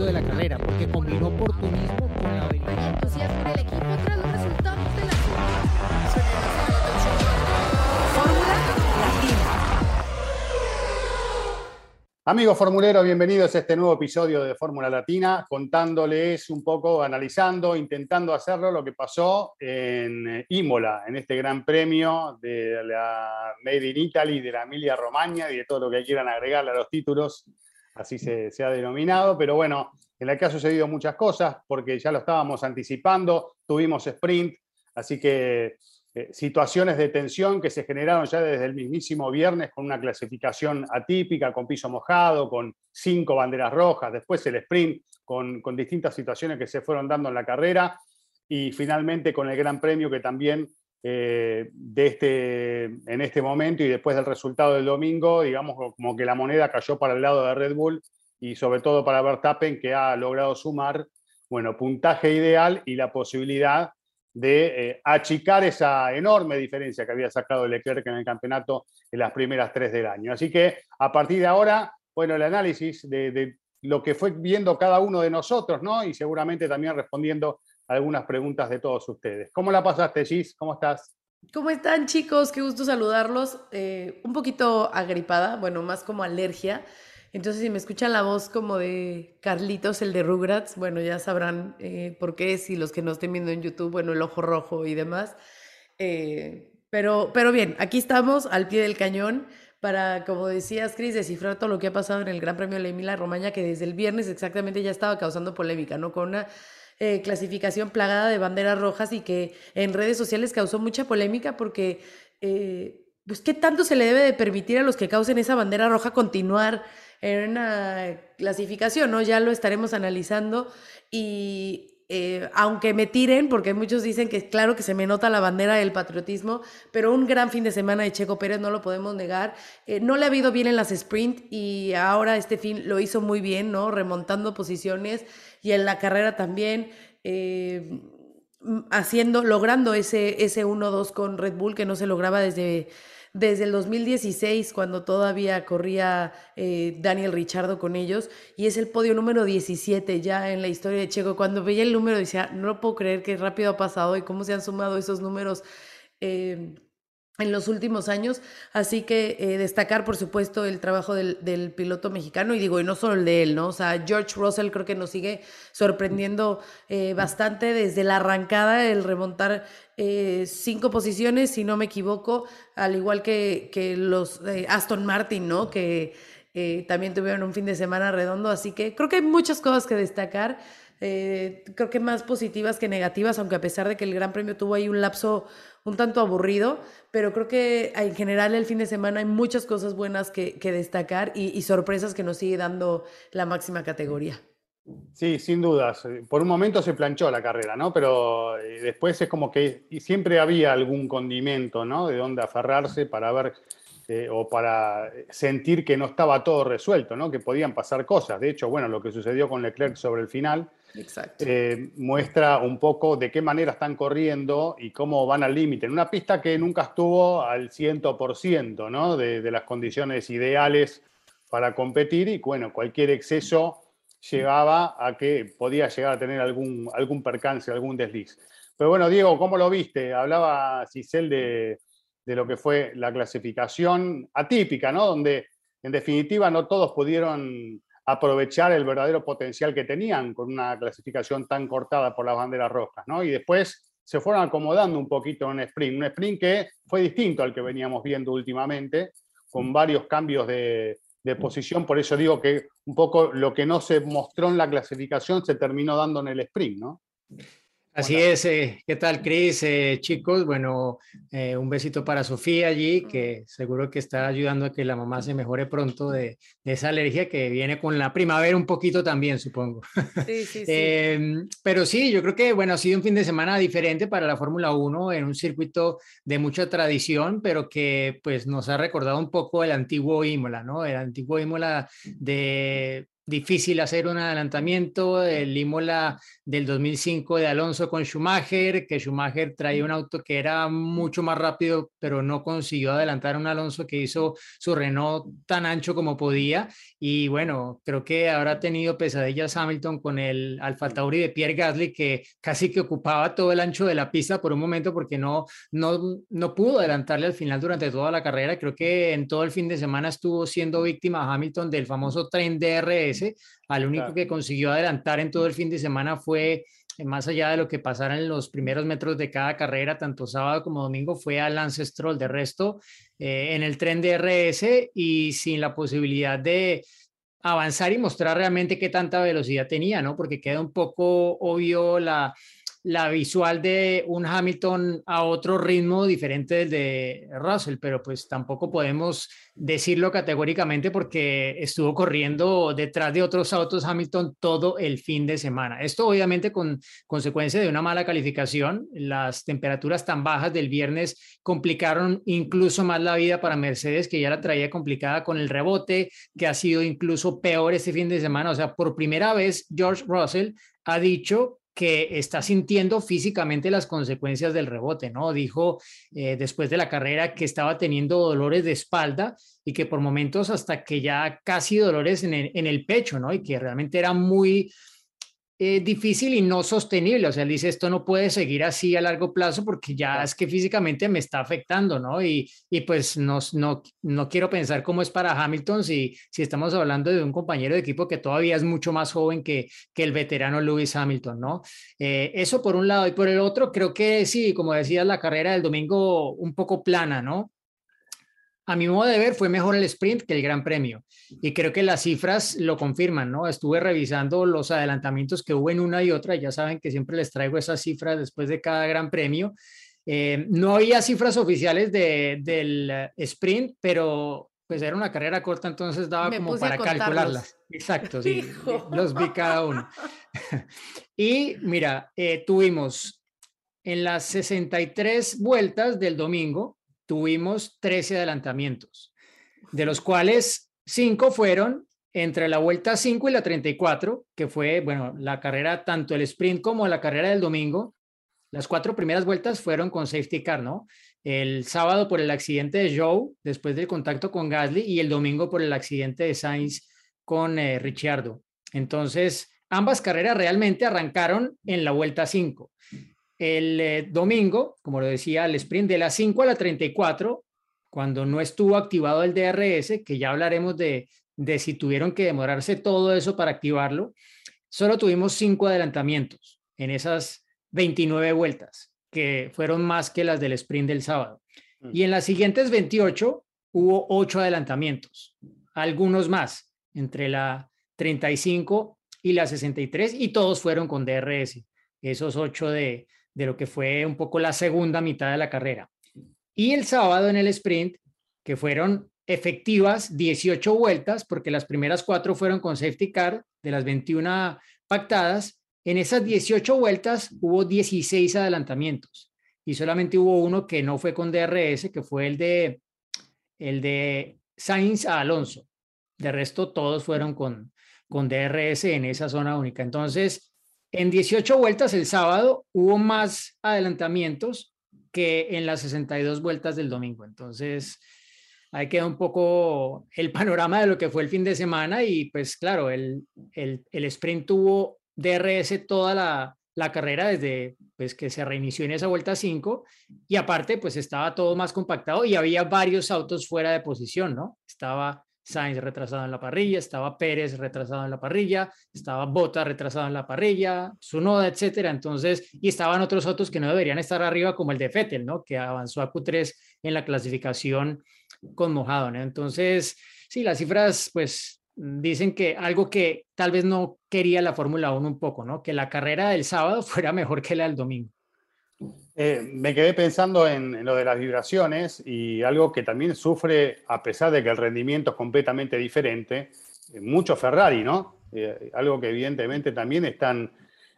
éxito de la carrera, porque combinó oportunismo con la habilidad. entusiasmo el equipo tras los resultados de la Fórmula Latina. Amigos formuleros, bienvenidos a este nuevo episodio de Fórmula Latina, contándoles un poco, analizando, intentando hacerlo lo que pasó en eh, Imola, en este gran premio de la Made in Italy, de la Emilia Romagna y de todo lo que quieran agregarle a los títulos, así se, ha denominado. Pero bueno, en la que ha sucedido muchas cosas, porque ya lo estábamos anticipando, tuvimos sprint, así que eh, situaciones de tensión que se generaron ya desde el mismísimo viernes con una clasificación atípica, con piso mojado, con cinco banderas rojas, después el sprint con distintas situaciones que se fueron dando en la carrera y finalmente con el Gran Premio que también eh, de este, en este momento y después del resultado del domingo, digamos como que la moneda cayó para el lado de Red Bull y sobre todo para Verstappen que ha logrado sumar, bueno, puntaje ideal y la posibilidad de eh, achicar esa enorme diferencia que había sacado Leclerc en el campeonato en las primeras tres del año. Así que a partir de ahora, bueno, el análisis de, de lo que fue viendo cada uno de nosotros, ¿no? Y seguramente también respondiendo algunas preguntas de todos ustedes. ¿Cómo la pasaste, Gis? ¿Cómo estás? ¿Cómo están chicos? Qué gusto saludarlos. Eh, un poquito agripada, bueno, más como alergia. Entonces, si me escuchan la voz como de Carlitos, el de Rugrats, bueno, ya sabrán eh, por qué, si los que no estén viendo en YouTube, bueno, el ojo rojo y demás. Eh, pero, pero bien, aquí estamos al pie del cañón para, como decías, Cris, descifrar todo lo que ha pasado en el Gran Premio de la Emilia Romagna, que desde el viernes exactamente ya estaba causando polémica, ¿no? Con una eh, clasificación plagada de banderas rojas y que en redes sociales causó mucha polémica porque, eh, pues, ¿qué tanto se le debe de permitir a los que causen esa bandera roja continuar en una clasificación? ¿no? Ya lo estaremos analizando y eh, aunque me tiren, porque muchos dicen que claro que se me nota la bandera del patriotismo, pero un gran fin de semana de Checo Pérez, no lo podemos negar. Eh, no le ha habido bien en las sprint y ahora este fin lo hizo muy bien, ¿no? Remontando posiciones y en la carrera también. Eh, haciendo, logrando ese, ese 1-2 con Red Bull que no se lograba desde desde el 2016, cuando todavía corría eh, Daniel Richardo con ellos, y es el podio número 17 ya en la historia de Checo. Cuando veía el número decía, no puedo creer qué rápido ha pasado y cómo se han sumado esos números. Eh, en los últimos años. Así que eh, destacar, por supuesto, el trabajo del, piloto mexicano y digo, y no solo el de él, ¿no? O sea, George Russell creo que nos sigue sorprendiendo eh, bastante desde la arrancada, el remontar eh, cinco posiciones, si no me equivoco, al igual que, que los Aston Martin, ¿no? Que también tuvieron un fin de semana redondo. Así que creo que hay muchas cosas que destacar. Creo que más positivas que negativas, aunque a pesar de que el Gran Premio tuvo ahí un lapso un tanto aburrido, pero creo que en general el fin de semana hay muchas cosas buenas que, destacar y, y, sorpresas que nos sigue dando la máxima categoría. Sí, sin dudas. Por un momento se planchó la carrera, ¿no? Pero eh, después es como que siempre había algún condimento, ¿no? De dónde aferrarse para ver eh, o para sentir que no estaba todo resuelto, ¿no? Que podían pasar cosas. De hecho, bueno, lo que sucedió con Leclerc sobre el final eh, muestra un poco de qué manera están corriendo y cómo van al límite. En una pista que nunca estuvo al 100% ¿no? de, de las condiciones ideales para competir y bueno, cualquier exceso llegaba a que podía llegar a tener algún, algún percance, algún desliz. Pero bueno, Diego, ¿cómo lo viste? Hablaba Cisel de, de lo que fue la clasificación atípica, ¿no? Donde en definitiva no todos pudieron aprovechar el verdadero potencial que tenían con una clasificación tan cortada por las banderas rojas, ¿no? Y después se fueron acomodando un poquito en un sprint, un sprint que fue distinto al que veníamos viendo últimamente, con varios cambios de, de posición, por eso digo que un poco lo que no se mostró en la clasificación se terminó dando en el sprint, ¿no? Así es, eh, ¿qué tal, Cris? Eh, chicos, bueno, eh, un besito para Sofía allí, que seguro que está ayudando a que la mamá se mejore pronto de, de esa alergia que viene con la primavera un poquito también, supongo. Sí, sí, sí. Em, pero sí, yo creo que, bueno, ha sido un fin de semana diferente para la Fórmula 1 en un circuito de mucha tradición, pero que pues nos ha recordado un poco el antiguo Imola, ¿no? El antiguo Imola de difícil hacer un adelantamiento, el Imola del 2005 de Alonso con Schumacher, que Schumacher traía un auto que era mucho más rápido, pero no consiguió adelantar a un Alonso que hizo su Renault tan ancho como podía. Y bueno, creo que habrá tenido pesadillas Hamilton con el Alfa Tauri de Pierre Gasly, que casi que ocupaba todo el ancho de la pista por un momento porque no, no, no pudo adelantarle al final durante toda la carrera. Creo que en todo el fin de semana estuvo siendo víctima Hamilton del famoso tren DRS al único que consiguió adelantar en todo el fin de semana fue, eh, más allá de lo que pasara en los primeros metros de cada carrera, tanto sábado como domingo, fue a Lance Stroll. De resto, eh, en el tren de RS y sin la posibilidad de avanzar y mostrar realmente qué tanta velocidad tenía, ¿no? Porque queda un poco obvio la, la visual de un Hamilton a otro ritmo diferente del de Russell, pero pues tampoco podemos decirlo categóricamente porque estuvo corriendo detrás de otros autos Hamilton todo el fin de semana. Esto obviamente con consecuencia de una mala calificación, las temperaturas tan bajas del viernes complicaron incluso más la vida para Mercedes, que ya la traía complicada con el rebote, que ha sido incluso peor este fin de semana. O sea, por primera vez George Russell ha dicho que está sintiendo físicamente las consecuencias del rebote, ¿no? Dijo eh, después de la carrera que estaba teniendo dolores de espalda y que por momentos hasta que ya casi dolores en el, en el pecho, ¿no? Y que realmente era muy, eh, difícil y no sostenible. O sea, él dice, esto no puede seguir así a largo plazo porque ya es que físicamente me está afectando, ¿no? Y, y pues no, no, no quiero pensar cómo es para Hamilton si, si estamos hablando de un compañero de equipo que todavía es mucho más joven que, que el veterano Lewis Hamilton, ¿no? Eh, eso por un lado. Y por el otro, creo que sí, como decías, la carrera del domingo un poco plana, ¿no? A mi modo de ver, fue mejor el sprint que el Gran Premio. Y creo que las cifras lo confirman, ¿no? Estuve revisando los adelantamientos que hubo en una y otra. Ya saben que siempre les traigo esas cifras después de cada Gran Premio. Eh, no había cifras oficiales de, del sprint, pero pues era una carrera corta, entonces daba como para calcularlas. Exacto, sí, los vi cada uno. y mira, eh, tuvimos en las 63 vueltas del domingo, tuvimos 13 adelantamientos, de los cuales 5 fueron entre la vuelta 5 y la 34, que fue, bueno, la carrera, tanto el sprint como la carrera del domingo. Las cuatro primeras vueltas fueron con safety car, ¿no? El sábado por el accidente de Joe, después del contacto con Gasly, y el domingo por el accidente de Sainz con eh, Ricciardo. Entonces, ambas carreras realmente arrancaron en la vuelta 5. El eh, domingo, como lo decía, el sprint de las 5 a la 34, cuando no estuvo activado el DRS, que ya hablaremos de, de si tuvieron que demorarse todo eso para activarlo, solo tuvimos cinco adelantamientos en esas 29 vueltas, que fueron más que las del sprint del sábado. Mm. Y en las siguientes 28 hubo ocho adelantamientos, algunos más, entre la 35 y la 63, y todos fueron con DRS, esos ocho de, de lo que fue un poco la segunda mitad de la carrera. Y el sábado en el sprint, que fueron efectivas 18 vueltas, porque las primeras cuatro fueron con safety car de las 21 pactadas, en esas 18 vueltas hubo 16 adelantamientos y solamente hubo uno que no fue con DRS, que fue el de, el de Sainz a Alonso. De resto, todos fueron con, con DRS en esa zona única. Entonces, en 18 vueltas el sábado hubo más adelantamientos que en las 62 vueltas del domingo. Entonces, ahí queda un poco el panorama de lo que fue el fin de semana y pues claro, el, el, sprint tuvo DRS toda la, la, carrera desde pues que se reinició en esa vuelta 5 y aparte pues estaba todo más compactado y había varios autos fuera de posición, ¿no? Estaba Sainz retrasado en la parrilla, estaba Pérez retrasado en la parrilla, estaba Bota retrasado en la parrilla, Sunoda, etcétera. Entonces, y estaban otros autos que no deberían estar arriba, como el de Fettel, ¿no? Que avanzó a Q3 en la clasificación con mojado, ¿no? Entonces, sí, las cifras, pues, dicen que algo que tal vez no quería la Fórmula 1 un poco, ¿no? Que la carrera del sábado fuera mejor que la del domingo. Eh, me quedé pensando en, lo de las vibraciones y algo que también sufre, a pesar de que el rendimiento es completamente diferente, eh, mucho Ferrari, ¿no? Eh, algo que evidentemente también están,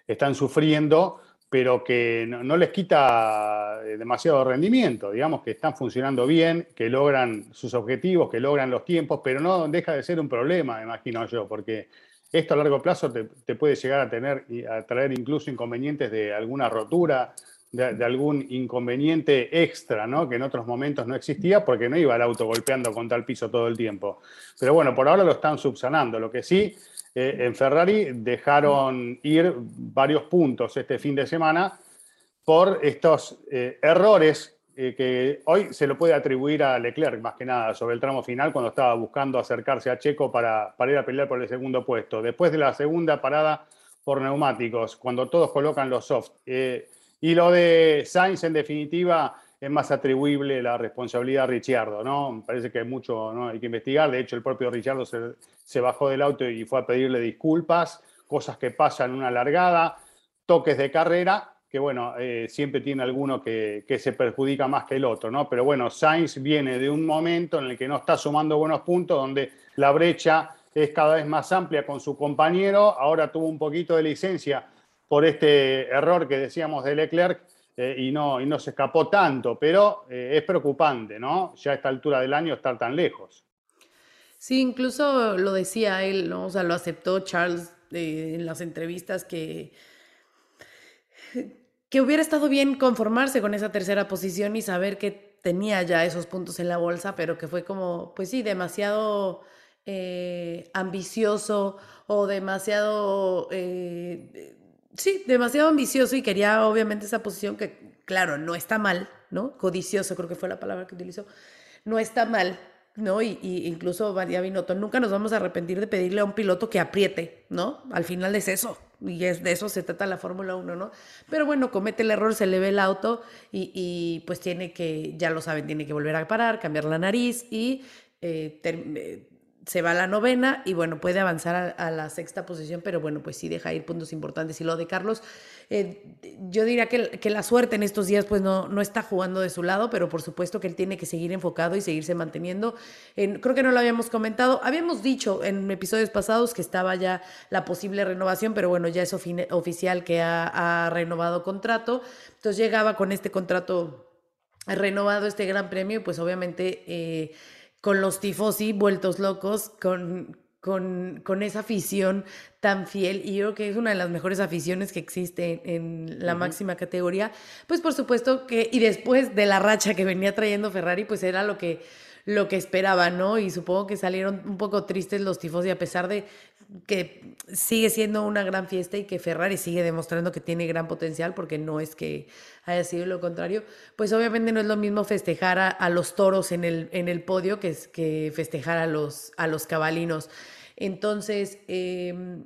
están sufriendo, pero que no, les quita demasiado rendimiento, digamos que están funcionando bien, que logran sus objetivos, que logran los tiempos, pero no deja de ser un problema, imagino yo, porque esto a largo plazo te, te puede llegar a tener a traer incluso inconvenientes de alguna rotura, de, algún inconveniente extra, ¿no? Que en otros momentos no existía porque no iba el auto golpeando contra el piso todo el tiempo. Pero bueno, por ahora lo están subsanando. Lo que sí, eh, en Ferrari dejaron ir varios puntos este fin de semana por estos eh, errores eh, que hoy se lo puede atribuir a Leclerc más que nada sobre el tramo final cuando estaba buscando acercarse a Checo para, ir a pelear por el segundo puesto. Después de la segunda parada por neumáticos, cuando todos colocan los soft. Y lo de Sainz, en definitiva, es más atribuible la responsabilidad a Ricciardo, ¿no? Parece que hay mucho, ¿no? Hay que investigar. De hecho, el propio Ricciardo se, se bajó del auto y fue a pedirle disculpas, cosas que pasan en una largada, toques de carrera, que bueno, eh, siempre tiene alguno que, que, se perjudica más que el otro, ¿no? Pero bueno, Sainz viene de un momento en el que no está sumando buenos puntos, donde la brecha es cada vez más amplia con su compañero, ahora tuvo un poquito de licencia por este error que decíamos de Leclerc eh, y, no, y no se escapó tanto, pero eh, es preocupante, ¿no? Ya a esta altura del año estar tan lejos. Sí, incluso lo decía él, ¿no? O sea, lo aceptó Charles eh, en las entrevistas que que hubiera estado bien conformarse con esa tercera posición y saber que tenía ya esos puntos en la bolsa, pero que fue como, pues sí, demasiado ambicioso o demasiado, sí, demasiado ambicioso y quería obviamente esa posición que, claro, no está mal, ¿no? Codicioso creo que fue la palabra que utilizó, no está mal, ¿no? Y, y, incluso María Binotto, nunca nos vamos a arrepentir de pedirle a un piloto que apriete, ¿no? Al final es eso, y es de eso se trata la Fórmula 1, ¿no? Pero bueno, comete el error, se le ve el auto y, y, pues tiene que, ya lo saben, tiene que volver a parar, cambiar la nariz y eh, eh, se va a la novena y bueno, puede avanzar a, la sexta posición, pero bueno, pues sí deja ir puntos importantes. Y lo de Carlos, eh, yo diría que, que, la suerte en estos días pues no, no está jugando de su lado, pero por supuesto que él tiene que seguir enfocado y seguirse manteniendo. En, creo que no lo habíamos comentado, habíamos dicho en episodios pasados que estaba ya la posible renovación, pero bueno, ya es oficial que ha, ha renovado contrato. Entonces llegaba con este contrato renovado, este gran premio, y pues obviamente... Eh, con los tifosi vueltos locos, con, con, con, esa afición tan fiel y yo creo que es una de las mejores aficiones que existe en la uh -huh. máxima categoría, pues por supuesto que y después de la racha que venía trayendo Ferrari, pues era lo que lo que esperaba, ¿no? Y supongo que salieron un poco tristes los tifosi a pesar de que sigue siendo una gran fiesta y que Ferrari sigue demostrando que tiene gran potencial, porque no es que haya sido lo contrario, pues obviamente no es lo mismo festejar a, los toros en el, en el podio que, que festejar a los, a los cabalinos. Entonces, eh,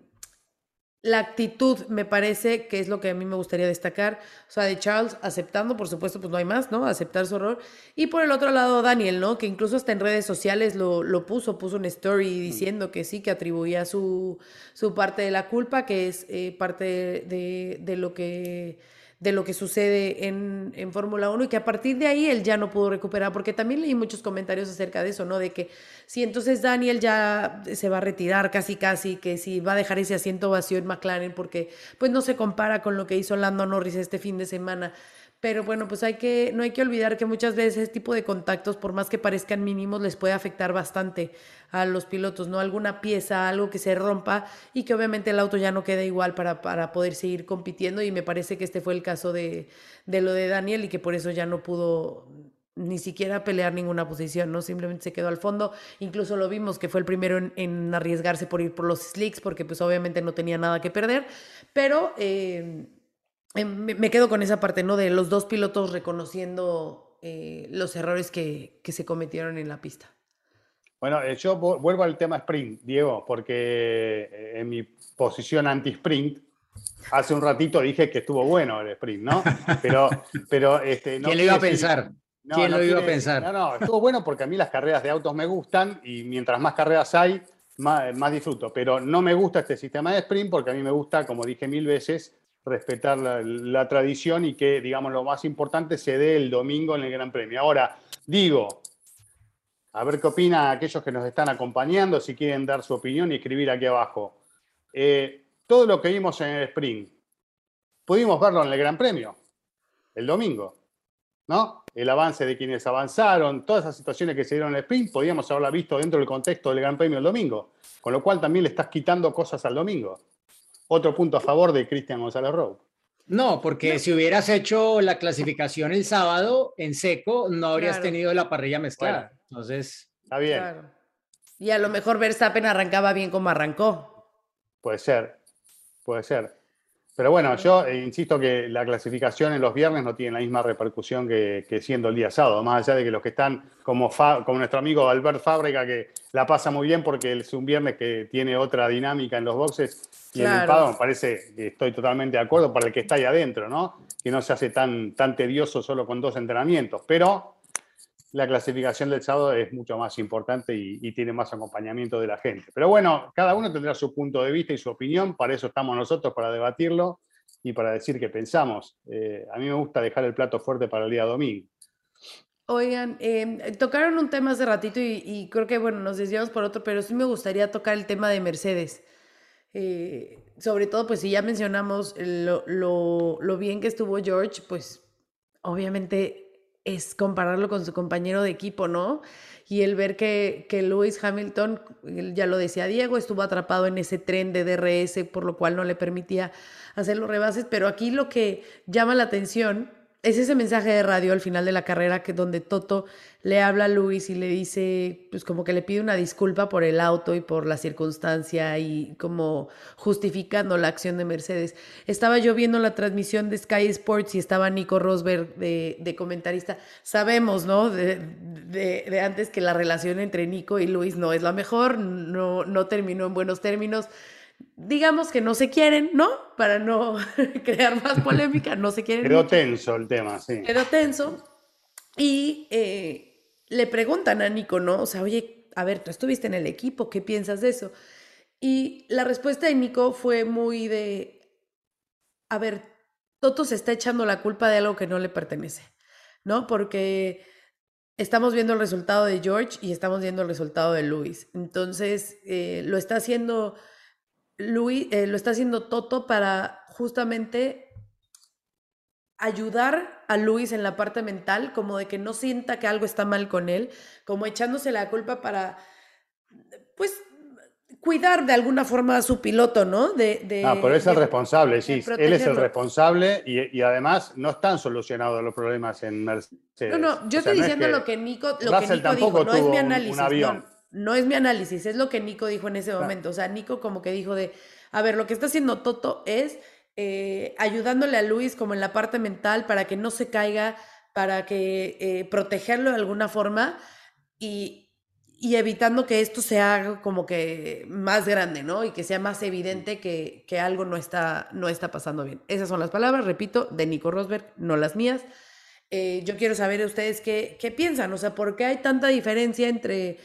la actitud me parece que es lo que a mí me gustaría destacar. O sea, de Charles aceptando, por supuesto, pues no hay más, ¿no? Aceptar su error. Y por el otro lado, Daniel, ¿no? Que incluso hasta en redes sociales lo, lo puso, puso una story diciendo que sí, que atribuía su, su parte de la culpa, que es eh, parte de, de lo que de lo que sucede en, en Fórmula 1 y que a partir de ahí él ya no pudo recuperar, porque también leí muchos comentarios acerca de eso, ¿no? De que si entonces Daniel ya se va a retirar casi casi, que si va a dejar ese asiento vacío en McLaren porque pues no se compara con lo que hizo Lando Norris este fin de semana. Pero bueno, pues hay que, no hay que olvidar que muchas veces ese tipo de contactos, por más que parezcan mínimos, les puede afectar bastante a los pilotos, ¿no? Alguna pieza, algo que se rompa y que obviamente el auto ya no queda igual para, para poder seguir compitiendo. Y me parece que este fue el caso de, de lo de Daniel y que por eso ya no pudo ni siquiera pelear ninguna posición, ¿no? Simplemente se quedó al fondo. Incluso lo vimos que fue el primero en, en arriesgarse por ir por los slicks, porque pues obviamente no tenía nada que perder. Pero eh, me quedo con esa parte, ¿no? De los dos pilotos reconociendo eh, los errores que, que, se cometieron en la pista. Bueno, eh, yo vuelvo al tema sprint, Diego, porque eh, en mi posición anti-sprint, hace un ratito dije que estuvo bueno el sprint, ¿no? Pero, pero este, no ¿Quién lo iba a pensar? No, ¿Quién no lo iba quiere, a pensar? No, no, estuvo bueno porque a mí las carreras de autos me gustan y mientras más carreras hay, más, más disfruto. Pero no me gusta este sistema de sprint porque a mí me gusta, como dije mil veces, respetar la, tradición y que, digamos, lo más importante se dé el domingo en el Gran Premio. Ahora, digo, a ver qué opinan aquellos que nos están acompañando, si quieren dar su opinión y escribir aquí abajo. Eh, todo lo que vimos en el sprint, pudimos verlo en el Gran Premio, el domingo, ¿no? El avance de quienes avanzaron, todas esas situaciones que se dieron en el sprint, podíamos haberla visto dentro del contexto del Gran Premio el domingo Con lo cual también le estás quitando cosas al domingo. Otro punto a favor de Cristian González Rowe. No, porque si hubieras hecho la clasificación el sábado en seco, no habrías Claro. tenido la parrilla mezclada. Entonces, Está bien, Claro. Y a lo mejor Verstappen arrancaba bien como arrancó. puede ser, puede ser. Pero bueno, yo eh, insisto que la clasificación en los viernes no tiene la misma repercusión que, que siendo el día sábado, más allá de que los que están como, Fa- como nuestro amigo Albert Fábrica, que la pasa muy bien porque es un viernes que tiene otra dinámica en los boxes y en el Claro. paddock, me parece que estoy totalmente de acuerdo para el que está ahí adentro, ¿no? Que no se hace tan, tan tedioso solo con dos entrenamientos, pero la clasificación del sábado es mucho más importante y, y tiene más acompañamiento de la gente. Pero bueno, cada uno tendrá su punto de vista y su opinión, para eso estamos nosotros, para debatirlo y para decir qué pensamos. Eh, a mí me gusta dejar el plato fuerte para el día domingo. Oigan, eh, tocaron un tema hace ratito y, y creo que, bueno, nos desviamos por otro, pero sí me gustaría tocar el tema de Mercedes. Eh, sobre todo, pues si ya mencionamos lo, lo- lo bien que estuvo George, pues obviamente es compararlo con su compañero de equipo, ¿no? Y el ver que, que Lewis Hamilton, ya lo decía Diego, estuvo atrapado en ese tren de DRS, por lo cual no le permitía hacer los rebases, pero aquí lo que llama la atención es ese mensaje de radio al final de la carrera que donde Toto le habla a Luis y le dice, pues como que le pide una disculpa por el auto y por la circunstancia y como justificando la acción de Mercedes. Estaba yo viendo la transmisión de Sky Sports y estaba Nico Rosberg de, de comentarista. Sabemos, ¿no? De, de- de antes que la relación entre Nico y Luis no es la mejor, no, no terminó en buenos términos digamos que no se quieren, ¿no? Para no crear más polémica, no se quieren. Quedó mucho. tenso el tema, sí. Quedó tenso. Y eh, le preguntan a Nico, ¿no? O sea, oye, a ver, tú estuviste en el equipo, ¿qué piensas de eso? Y la respuesta de Nico fue muy de, a ver, Toto se está echando la culpa de algo que no le pertenece, ¿no? Porque estamos viendo el resultado de George y estamos viendo el resultado de Luis. Entonces, eh, lo está haciendo Luis, eh, lo está haciendo Toto para justamente ayudar a Luis en la parte mental, como de que no sienta que algo está mal con él, como echándose la culpa para, pues, cuidar de alguna forma a su piloto, ¿no? De, de- Ah, pero es el responsable, sí. Él es el responsable y, y además no están solucionados los problemas en Mercedes. No, no, yo O sea, estoy no es diciendo que- lo que Nico, lo que Nico dijo, no es mi un- un análisis. avión. No, no es mi análisis, es lo que Nico dijo en ese momento. O sea, Nico como que dijo de, a ver, lo que está haciendo Toto es eh, ayudándole a Luis como en la parte mental para que no se caiga, para que eh, protegerlo de alguna forma y, y evitando que esto se haga como que más grande, ¿no? Y que sea más evidente que, que algo no está, no está pasando bien. Esas son las palabras, repito, de Nico Rosberg, no las mías. Eh, yo quiero saber de ustedes qué, qué piensan, o sea, ¿por qué hay tanta diferencia entre,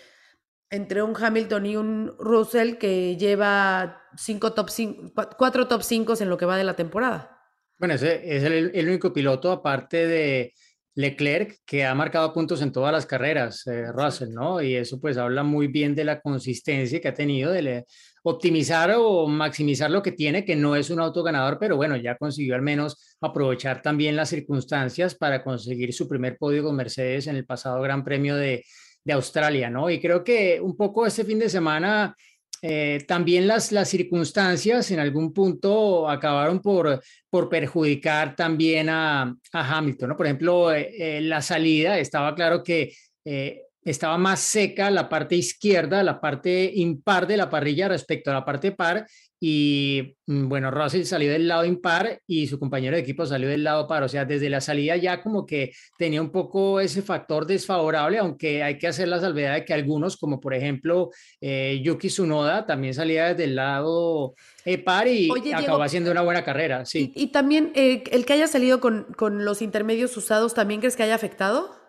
entre un Hamilton y un Russell que lleva cinco top cinco, cua- cuatro top 5 en lo que va de la temporada? bueno, ese es el, el único piloto, aparte de Leclerc, que ha marcado puntos en todas las carreras, eh, Russell, ¿no? Y eso pues habla muy bien de la consistencia que ha tenido, de le- optimizar o maximizar lo que tiene, que no es un auto ganador, pero bueno, ya consiguió al menos aprovechar también las circunstancias para conseguir su primer podio con Mercedes en el pasado Gran Premio de, de Australia, ¿no? Y creo que un poco este fin de semana eh, también las, las circunstancias en algún punto acabaron por, por perjudicar también a, a Hamilton, ¿no? Por ejemplo, eh, eh, la salida estaba claro que estaba más seca la parte izquierda, la parte impar de la parrilla respecto a la parte par y mm, bueno, Russell salió del lado impar y su compañero de equipo salió del lado par, o sea, desde la salida ya como que tenía un poco ese factor desfavorable, aunque hay que hacer la salvedad de que algunos, como por ejemplo eh, Yuki Tsunoda, también salía desde el lado eh, par y Oye, Diego, acabó haciendo una buena carrera, sí. Y, y también eh, el que haya salido con, con los intermedios usados, ¿también crees que haya afectado?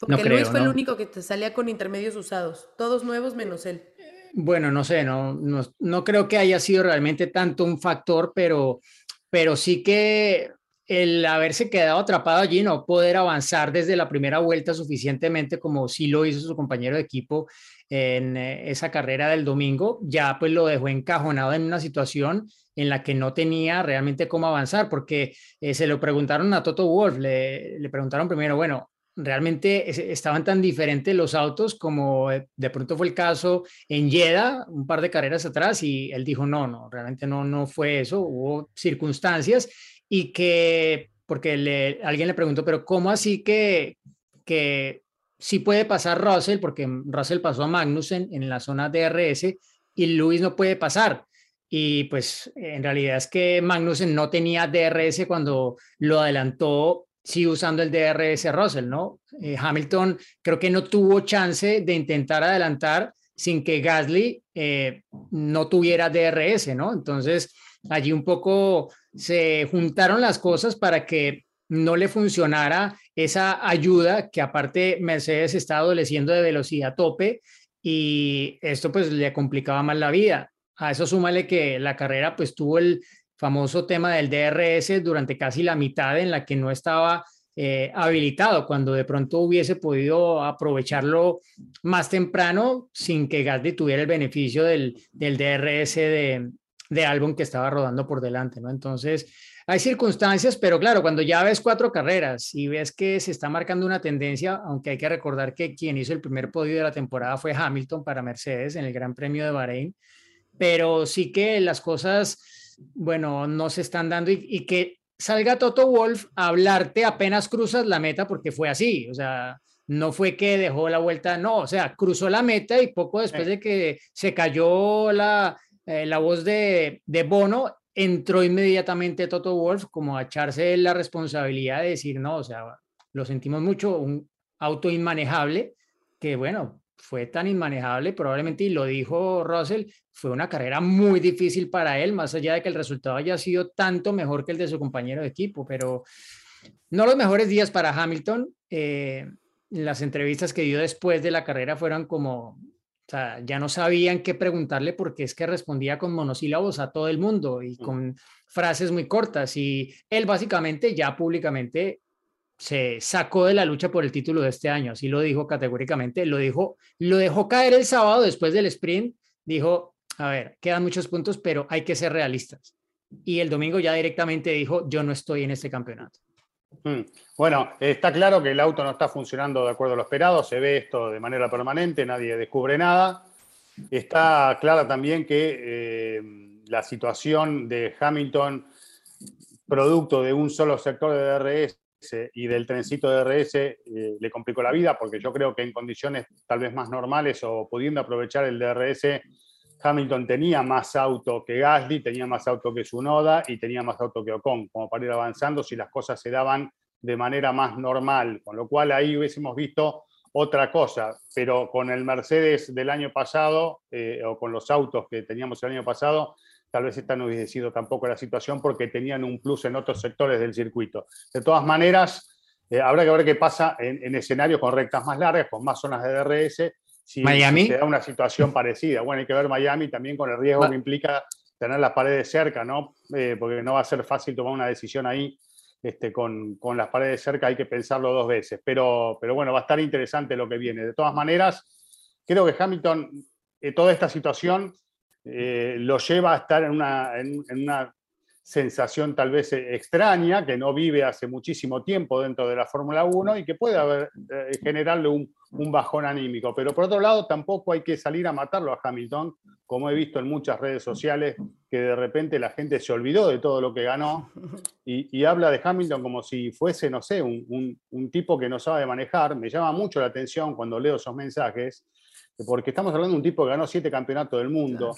Porque No creo, Luis fue el único que te salía con intermedios usados, todos nuevos menos él. Bueno, no sé, no, no, no creo que haya sido realmente tanto un factor, pero, pero sí que el haberse quedado atrapado allí, no poder avanzar desde la primera vuelta suficientemente como sí lo hizo su compañero de equipo en eh, esa carrera del domingo, ya pues lo dejó encajonado en una situación en la que no tenía realmente cómo avanzar, porque eh, se lo preguntaron a Toto Wolf, le, le preguntaron primero, bueno, realmente estaban tan diferentes los autos como de pronto fue el caso en Jeddah, un par de carreras atrás, y él dijo, no, no, realmente no, no fue eso, hubo circunstancias y que, porque alguien le preguntó, pero ¿cómo así que, que sí puede pasar Russell? Porque Russell pasó a Magnussen en la zona DRS y Luis no puede pasar. Y pues en realidad es que Magnussen no tenía DRS cuando lo adelantó sí usando el DRS Russell, ¿no? Eh, Hamilton creo que no tuvo chance de intentar adelantar sin que Gasly eh, no tuviera DRS, ¿no? Entonces, allí un poco se juntaron las cosas para que no le funcionara esa ayuda que aparte Mercedes está adoleciendo de velocidad tope y esto pues le complicaba más la vida. A eso súmale que la carrera pues tuvo el famoso tema del DRS durante casi la mitad en la que no estaba eh, habilitado, cuando de pronto hubiese podido aprovecharlo más temprano sin que Gasly tuviera el beneficio del, del DRS de, de álbum que estaba rodando por delante, ¿no? Entonces, hay circunstancias, pero claro, cuando ya ves cuatro carreras y ves que se está marcando una tendencia, aunque hay que recordar que quien hizo el primer podio de la temporada fue Hamilton para Mercedes en el Gran Premio de Bahrein, pero sí que las cosas bueno, no se están dando y, que salga Toto Wolf a hablarte apenas cruzas la meta porque fue así, o sea, no fue que dejó la vuelta, no, o sea, cruzó la meta y poco después de que se cayó la, eh, la voz de, de, Bono, entró inmediatamente Toto Wolf como a echarse la responsabilidad de decir, no, o sea, lo sentimos mucho, un auto inmanejable, que bueno, fue tan inmanejable, probablemente, y lo dijo Russell, fue una carrera muy difícil para él, más allá de que el resultado haya sido tanto mejor que el de su compañero de equipo, pero no los mejores días para Hamilton. Eh, las entrevistas que dio después de la carrera fueron como, o sea, ya no sabían qué preguntarle porque es que respondía con monosílabos a todo el mundo y con frases muy cortas y él básicamente ya públicamente se sacó de la lucha por el título de este año, así lo dijo categóricamente, lo dijo, lo dejó caer el sábado después del sprint, dijo, a ver, quedan muchos puntos, pero hay que ser realistas. Y el domingo ya directamente dijo, yo no estoy en este campeonato. Mm. Bueno, está claro que el auto no está funcionando de acuerdo a lo esperado, se ve esto de manera permanente, nadie descubre nada. Está clara también que eh, la situación de Hamilton, producto de un solo sector de DRS, y del trencito de RS eh, le complicó la vida, porque yo creo que en condiciones tal vez más normales o pudiendo aprovechar el DRS, Hamilton tenía más auto que Gasly, tenía más auto que Sunoda y tenía más auto que Ocon, como para ir avanzando si las cosas se daban de manera más normal, con lo cual ahí hubiésemos visto otra cosa, pero con el Mercedes del año pasado eh, o con los autos que teníamos el año pasado, tal vez esta no hubiese sido tampoco la situación porque tenían un plus en otros sectores del circuito. De todas maneras, eh, habrá que ver qué pasa en, escenarios con rectas más largas, con más zonas de DRS, si, Miami. se da una situación parecida. Bueno, hay que ver Miami también con el riesgo que implica tener las paredes cerca, ¿no? Eh, porque no va a ser fácil tomar una decisión ahí este, con, con, las paredes cerca, hay que pensarlo dos veces. Pero, pero bueno, va a estar interesante lo que viene. De todas maneras, creo que Hamilton, eh, toda esta situación eh, lo lleva a estar en una, en, una, sensación tal vez extraña, que no vive hace muchísimo tiempo dentro de la Fórmula 1 y que puede haber, eh, generarle un, un, bajón anímico. Pero por otro lado, tampoco hay que salir a matarlo a Hamilton, como he visto en muchas redes sociales, que de repente la gente se olvidó de todo lo que ganó y, habla de Hamilton como si fuese, no sé, un, un tipo que no sabe manejar. Me llama mucho la atención cuando leo esos mensajes porque estamos hablando de un tipo que ganó siete campeonatos del mundo,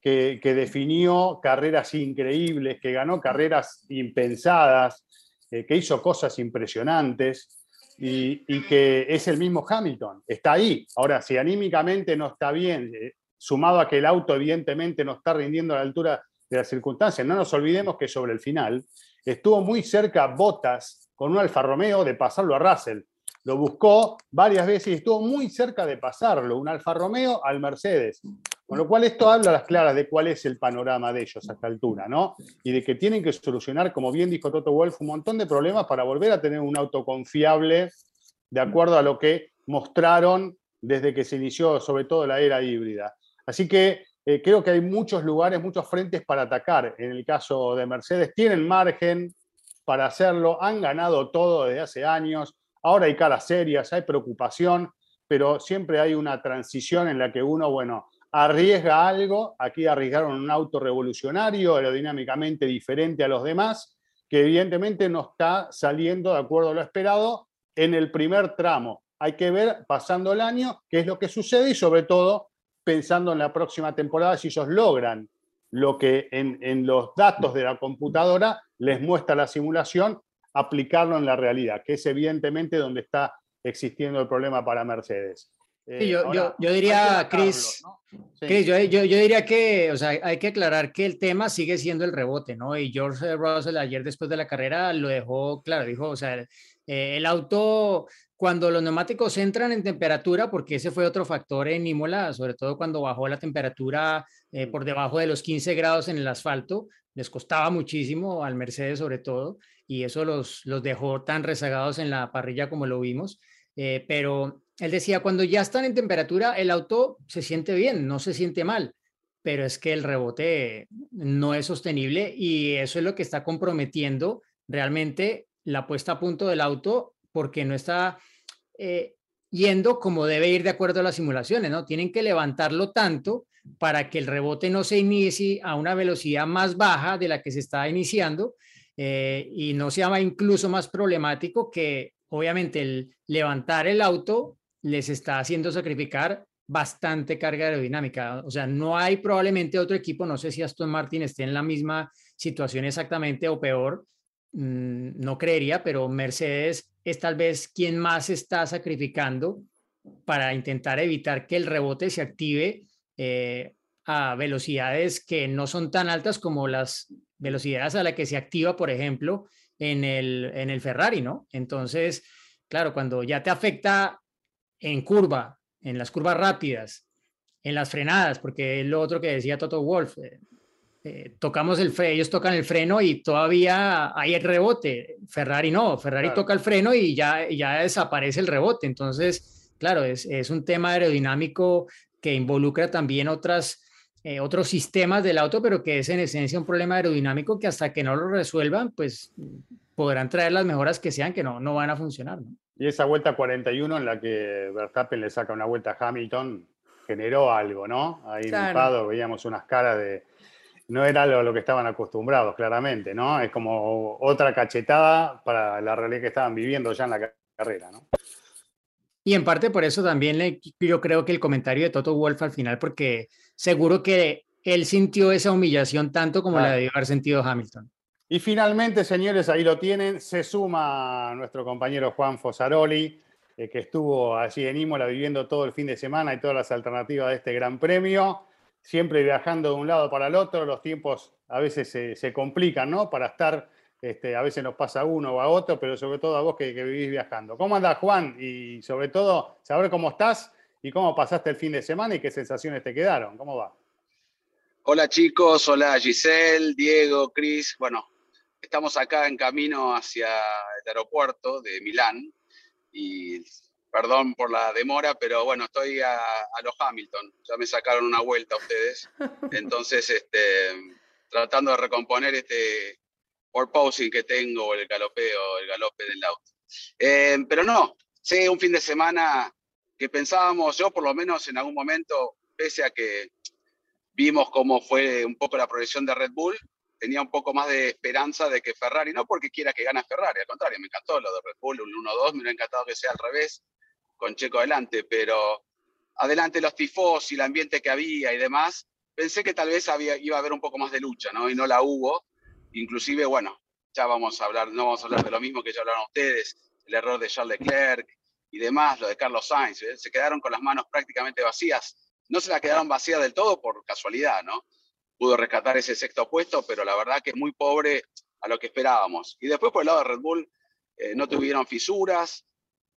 que, definió carreras increíbles, que ganó carreras impensadas, eh, que hizo cosas impresionantes y, que es el mismo Hamilton. Está ahí. Ahora, si anímicamente no está bien, eh, sumado a que el auto evidentemente no está rindiendo a la altura de las circunstancias, no nos olvidemos que sobre el final estuvo muy cerca Bottas con un Alfa Romeo de pasarlo a Russell lo buscó varias veces y estuvo muy cerca de pasarlo, un Alfa Romeo al Mercedes. Con lo cual esto habla a las claras de cuál es el panorama de ellos a esta altura, ¿no? Y de que tienen que solucionar, como bien dijo Toto Wolf, un montón de problemas para volver a tener un auto confiable de acuerdo a lo que mostraron desde que se inició sobre todo la era híbrida. Así que eh, creo que hay muchos lugares, muchos frentes para atacar. En el caso de Mercedes, tienen margen para hacerlo, han ganado todo desde hace años, Ahora hay caras serias, hay preocupación, pero siempre hay una transición en la que uno, bueno, arriesga algo, aquí arriesgaron un auto revolucionario, aerodinámicamente diferente a los demás, que evidentemente no está saliendo de acuerdo a lo esperado en el primer tramo. Hay que ver, pasando el año, qué es lo que sucede y sobre todo pensando en la próxima temporada si ellos logran lo que en, en los datos de la computadora les muestra la simulación, aplicarlo en la realidad, que es evidentemente donde está existiendo el problema para Mercedes. Sí, yo, yo, yo, diría, Chris, ¿no? sí. Yo, yo, diría que, o sea, hay que aclarar que el tema sigue siendo el rebote, ¿no? Y George Russell ayer después de la carrera lo dejó claro, dijo, o sea, eh, el auto, cuando los neumáticos entran en temperatura, porque ese fue otro factor en Imola, sobre todo cuando bajó la temperatura eh, por debajo de los 15 grados en el asfalto, les costaba muchísimo al Mercedes sobre todo, y eso los, los dejó tan rezagados en la parrilla como lo vimos. Eh, pero él decía, cuando ya están en temperatura, el auto se siente bien, no se siente mal, pero es que el rebote no es sostenible y eso es lo que está comprometiendo realmente la puesta a punto del auto porque no está eh, yendo como debe ir de acuerdo a las simulaciones, ¿no? Tienen que levantarlo tanto para que el rebote no se inicie a una velocidad más baja de la que se está iniciando eh, y no sea incluso más problemático que obviamente el levantar el auto les está haciendo sacrificar bastante carga aerodinámica. O sea, no hay probablemente otro equipo, no sé si Aston Martin esté en la misma situación exactamente o peor, mmm, no creería, pero Mercedes es tal vez quien más está sacrificando para intentar evitar que el rebote se active eh, a velocidades que no son tan altas como las velocidades a las que se activa, por ejemplo, en el, en el Ferrari, ¿no? Entonces, claro, cuando ya te afecta en curva, en las curvas rápidas, en las frenadas, porque es lo otro que decía Toto Wolf, eh, eh, tocamos el freno, ellos tocan el freno y todavía hay el rebote, Ferrari no, Ferrari claro. toca el freno y ya, ya desaparece el rebote, entonces, claro, es, es un tema aerodinámico que involucra también otras, eh, otros sistemas del auto, pero que es en esencia un problema aerodinámico que hasta que no lo resuelvan, pues podrán traer las mejoras que sean, que no, no van a funcionar. ¿no? Y esa vuelta 41 en la que Verstappen le saca una vuelta a Hamilton generó algo, ¿no? Ahí claro. en el Pado veíamos unas caras de... No era lo, lo, que estaban acostumbrados, claramente, ¿no? Es como otra cachetada para la realidad que estaban viviendo ya en la carrera, ¿no? Y en parte por eso también le, yo creo que el comentario de Toto Wolf al final, porque seguro que él sintió esa humillación tanto como claro. la debió haber sentido Hamilton. Y finalmente, señores, ahí lo tienen, se suma nuestro compañero Juan Fosaroli, eh, que estuvo allí en Imola viviendo todo el fin de semana y todas las alternativas de este gran premio, siempre viajando de un lado para el otro, los tiempos a veces se, se complican, ¿no? Para estar, este, a veces nos pasa a uno o a otro, pero sobre todo a vos que, que vivís viajando. ¿Cómo andás, Juan? Y sobre todo, saber cómo estás y cómo pasaste el fin de semana y qué sensaciones te quedaron. ¿Cómo va? Hola chicos, hola Giselle, Diego, Cris. Bueno, estamos acá en camino hacia el aeropuerto de Milán y perdón por la demora, pero bueno, estoy a, a los Hamilton, ya me sacaron una vuelta ustedes, entonces este, tratando de recomponer este porposing que tengo, el galopeo, el galope del auto. Eh, pero no, sé, un fin de semana que pensábamos, yo por lo menos en algún momento, pese a que vimos cómo fue un poco la progresión de Red Bull, tenía un poco más de esperanza de que Ferrari, no porque quiera que gane Ferrari, al contrario, me encantó lo de Red Bull, un 1-2, me hubiera encantado que sea al revés, con Checo adelante, pero adelante los tifos y el ambiente que había y demás, pensé que tal vez había, iba a haber un poco más de lucha, ¿no? Y no la hubo. Inclusive, bueno, ya vamos a hablar, no vamos a hablar de lo mismo que ya hablaron ustedes, el error de Charles Leclerc y demás, lo de Carlos Sainz, ¿eh? se quedaron con las manos prácticamente vacías. No se las quedaron vacías del todo por casualidad, ¿no? pudo rescatar ese sexto puesto, pero la verdad que es muy pobre a lo que esperábamos. Y después por el lado de Red Bull eh, no tuvieron fisuras,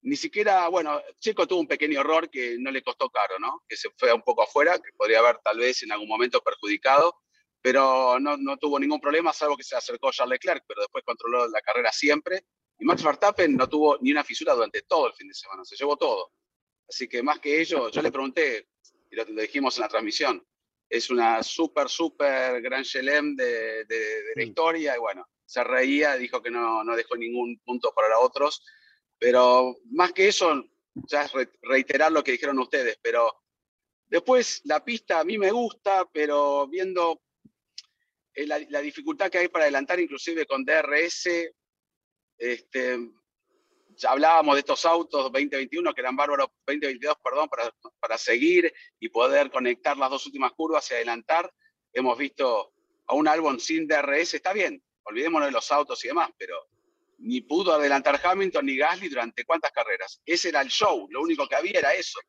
ni siquiera, bueno, Checo tuvo un pequeño error que no le costó caro, ¿no? Que se fue un poco afuera, que podría haber tal vez en algún momento perjudicado, pero no, no tuvo ningún problema, salvo que se acercó Charles Leclerc, pero después controló la carrera siempre. Y Max Verstappen no tuvo ni una fisura durante todo el fin de semana, se llevó todo. Así que más que ello, yo le pregunté, y lo, lo dijimos en la transmisión, es una súper, súper gran chelem de, de, de, la historia y bueno, se reía, dijo que no, no dejó ningún punto para otros, Pero más que eso, ya es reiterar lo que dijeron ustedes, pero después la pista a mí me gusta, pero viendo eh, la, dificultad que hay para adelantar inclusive con DRS, este, ya hablábamos de estos autos 2021 que eran bárbaros, 2022, perdón, para, para seguir y poder conectar las dos últimas curvas y adelantar. Hemos visto a un álbum sin DRS, está bien, olvidémonos de los autos y demás, pero ni pudo adelantar Hamilton ni Gasly durante cuántas carreras. Ese era el show, lo único que había era eso.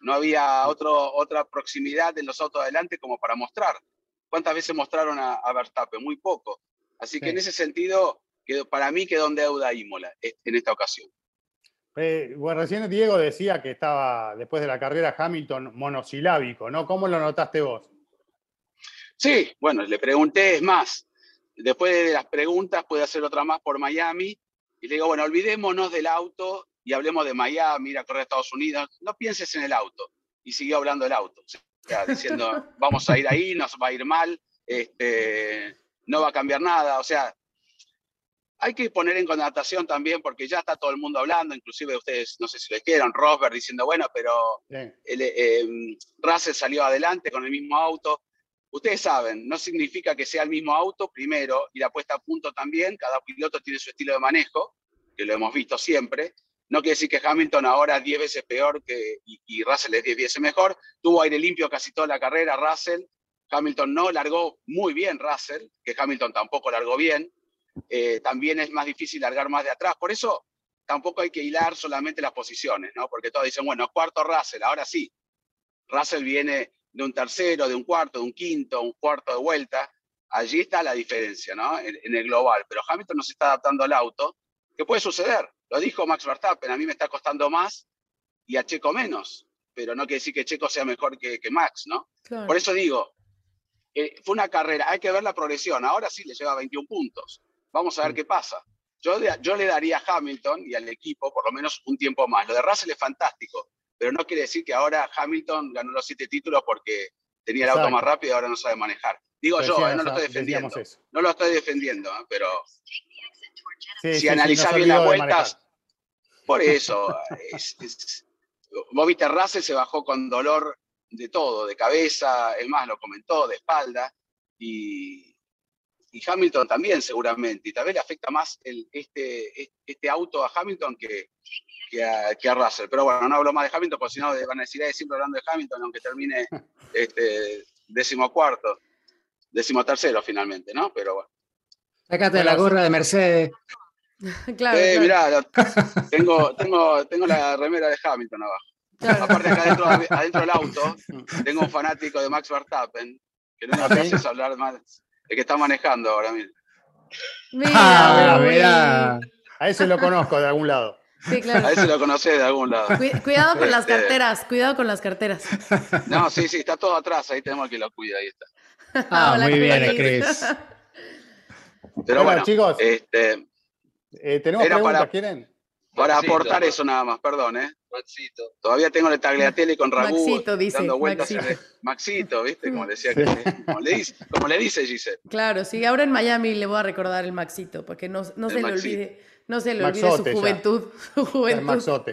No había otro, otra proximidad en los autos adelante como para mostrar. ¿Cuántas veces mostraron a, Verstappen? Muy poco. Así que en ese sentido, para mí quedó en deuda Imola eh, en esta ocasión. Eh, bueno, recién Diego decía que estaba después de la carrera Hamilton monosilábico, ¿no? ¿Cómo lo notaste vos? Sí, bueno, le pregunté, es más, después de las preguntas puede hacer otra más por Miami, y le digo, bueno, olvidémonos del auto y hablemos de Miami, ir a correr a Estados Unidos, no pienses en el auto. Y siguió hablando del auto, diciendo, vamos a ir ahí, nos va a ir mal, este, no va a cambiar nada, o sea, hay que poner en connotación también, porque ya está todo el mundo hablando, inclusive ustedes, no sé si lo dijeron, Rosberg diciendo, bueno, pero el, em, Russell salió adelante con el mismo auto. Ustedes saben, no significa que sea el mismo auto, primero, y la puesta a punto también, cada piloto tiene su estilo de manejo, que lo hemos visto siempre. No quiere decir que Hamilton ahora es 10 veces peor que, y, Russell es 10 veces mejor. Tuvo aire limpio casi toda la carrera, Russell. Hamilton no largó muy bien, Russell, que Hamilton tampoco largó bien. Eh, también es más difícil largar más de atrás. Por eso tampoco hay que hilar solamente las posiciones, ¿no? Porque todos dicen, bueno, cuarto Russell, ahora sí. Russell viene de un tercero, de un cuarto, de un quinto, un cuarto de vuelta. Allí está la diferencia, ¿no? En, el global. Pero Hamilton no se está adaptando al auto. ¿Qué puede suceder? Lo dijo Max Verstappen, a mí me está costando más y a Checo menos. Pero no quiere decir que Checo sea mejor que, Max, ¿no? Por eso digo, eh, fue una carrera, hay que ver la progresión. Ahora sí le lleva 21 puntos. Vamos a ver qué pasa. Yo, yo le daría a Hamilton y al equipo por lo menos un tiempo más. Lo de Russell es fantástico, pero no quiere decir que ahora Hamilton ganó los siete títulos porque tenía el auto más rápido y ahora no sabe manejar. Digo yo, eh, no lo estoy defendiendo. No lo estoy defendiendo, eh, pero si analizás bien las vueltas, por eso, vos viste, Russell se bajó con dolor de todo, de cabeza, es más, lo comentó, de espalda, y, y Hamilton también seguramente, y tal vez le afecta más el, este, este auto a Hamilton que, que, a, que, a, Russell. Pero bueno, no hablo más de Hamilton, porque si no van a decir, siempre hablando de Hamilton, aunque termine este, décimo cuarto, décimo tercero finalmente, ¿no? Pero bueno. Sácate la gorra de Mercedes. claro, eh, Mirá, tengo, tengo, tengo la remera de Hamilton abajo. Aparte acá adentro, adentro, del auto tengo un fanático de Max Verstappen, que no me haces hablar más, el que está manejando ahora mismo. Mira, ah, mira. A ese lo conozco de algún lado. Sí, claro. A ese lo conocés de algún lado. Cuidado con las este, carteras, cuidado con las carteras. No, sí, sí, está todo atrás, ahí tenemos que lo cuida, ahí está. Ah, muy bien, Chris. Pero bueno, chicos, este, eh, tenemos preguntas, para, ¿quieren? Para aportar eso nada más, perdón, ¿eh? Maxito. Todavía tengo el tagliatelle con ragú Maxito, dice, dando vueltas. Maxito. Maxito, ¿viste? Como le, decía como, le dice, como le dice Giselle. Claro, sí, ahora en Miami le voy a recordar el Maxito, porque no, no se le olvide, no se le olvide su juventud. Su juventud. El Maxote.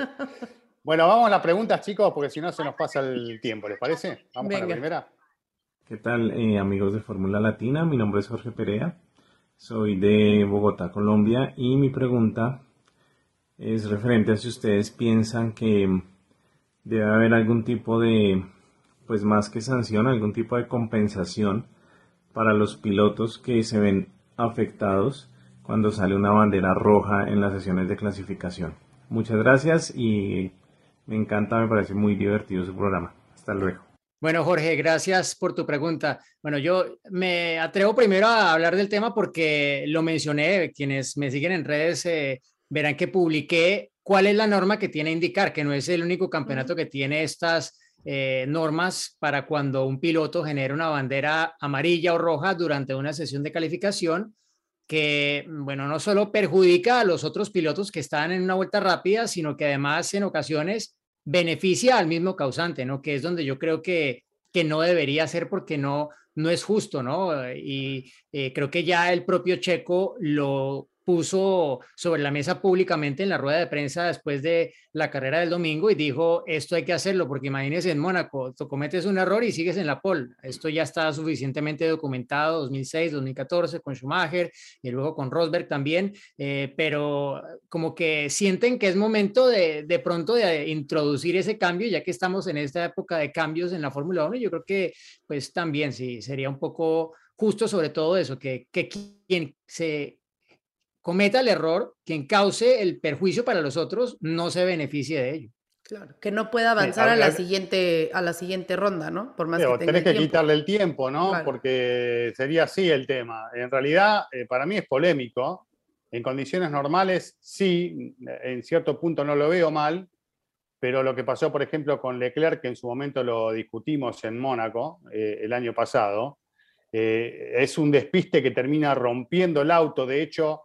Bueno, vamos a las preguntas, chicos, porque si no se nos pasa el tiempo, ¿les parece? Vamos a la primera. ¿Qué tal, eh, amigos de Fórmula Latina? Mi nombre es Jorge Perea, soy de Bogotá, Colombia, y mi pregunta es referente a si ustedes piensan que debe haber algún tipo de, pues más que sanción, algún tipo de compensación para los pilotos que se ven afectados cuando sale una bandera roja en las sesiones de clasificación. Muchas gracias y me encanta, me parece muy divertido su programa. Hasta luego. Bueno, Jorge, gracias por tu pregunta. Bueno, yo me atrevo primero a hablar del tema porque lo mencioné, quienes me siguen en redes eh, verán que publiqué cuál es la norma que tiene a indicar, que no es el único campeonato que tiene estas eh, normas para cuando un piloto genera una bandera amarilla o roja durante una sesión de calificación que, bueno, no solo perjudica a los otros pilotos que están en una vuelta rápida, sino que además en ocasiones beneficia al mismo causante, ¿no? Que es donde yo creo que, que no debería ser porque no, no es justo, ¿no? Y eh, creo que ya el propio Checo lo puso sobre la mesa públicamente en la rueda de prensa después de la carrera del domingo y dijo, esto hay que hacerlo, porque imagínense en Mónaco, tú cometes un error y sigues en la pole. Esto ya está suficientemente documentado, 2006, 2014 con Schumacher y luego con Rosberg también, eh, pero como que sienten que es momento de, de pronto de introducir ese cambio, ya que estamos en esta época de cambios en la Fórmula 1, yo creo que pues también sí, sería un poco justo sobre todo eso, que, que quien se cometa el error, quien cause el perjuicio para los otros, no se beneficie de ello. Claro, que no pueda avanzar a la siguiente, a la siguiente ronda, ¿no? Por más que tenga tenés que quitarle el tiempo, ¿no? Porque sería así el tema. En realidad, eh, para mí es polémico. En condiciones normales, sí, en cierto punto no lo veo mal, pero lo que pasó, por ejemplo, con Leclerc, que en su momento lo discutimos en Mónaco eh, el año pasado, eh, es un despiste que termina rompiendo el auto. De hecho,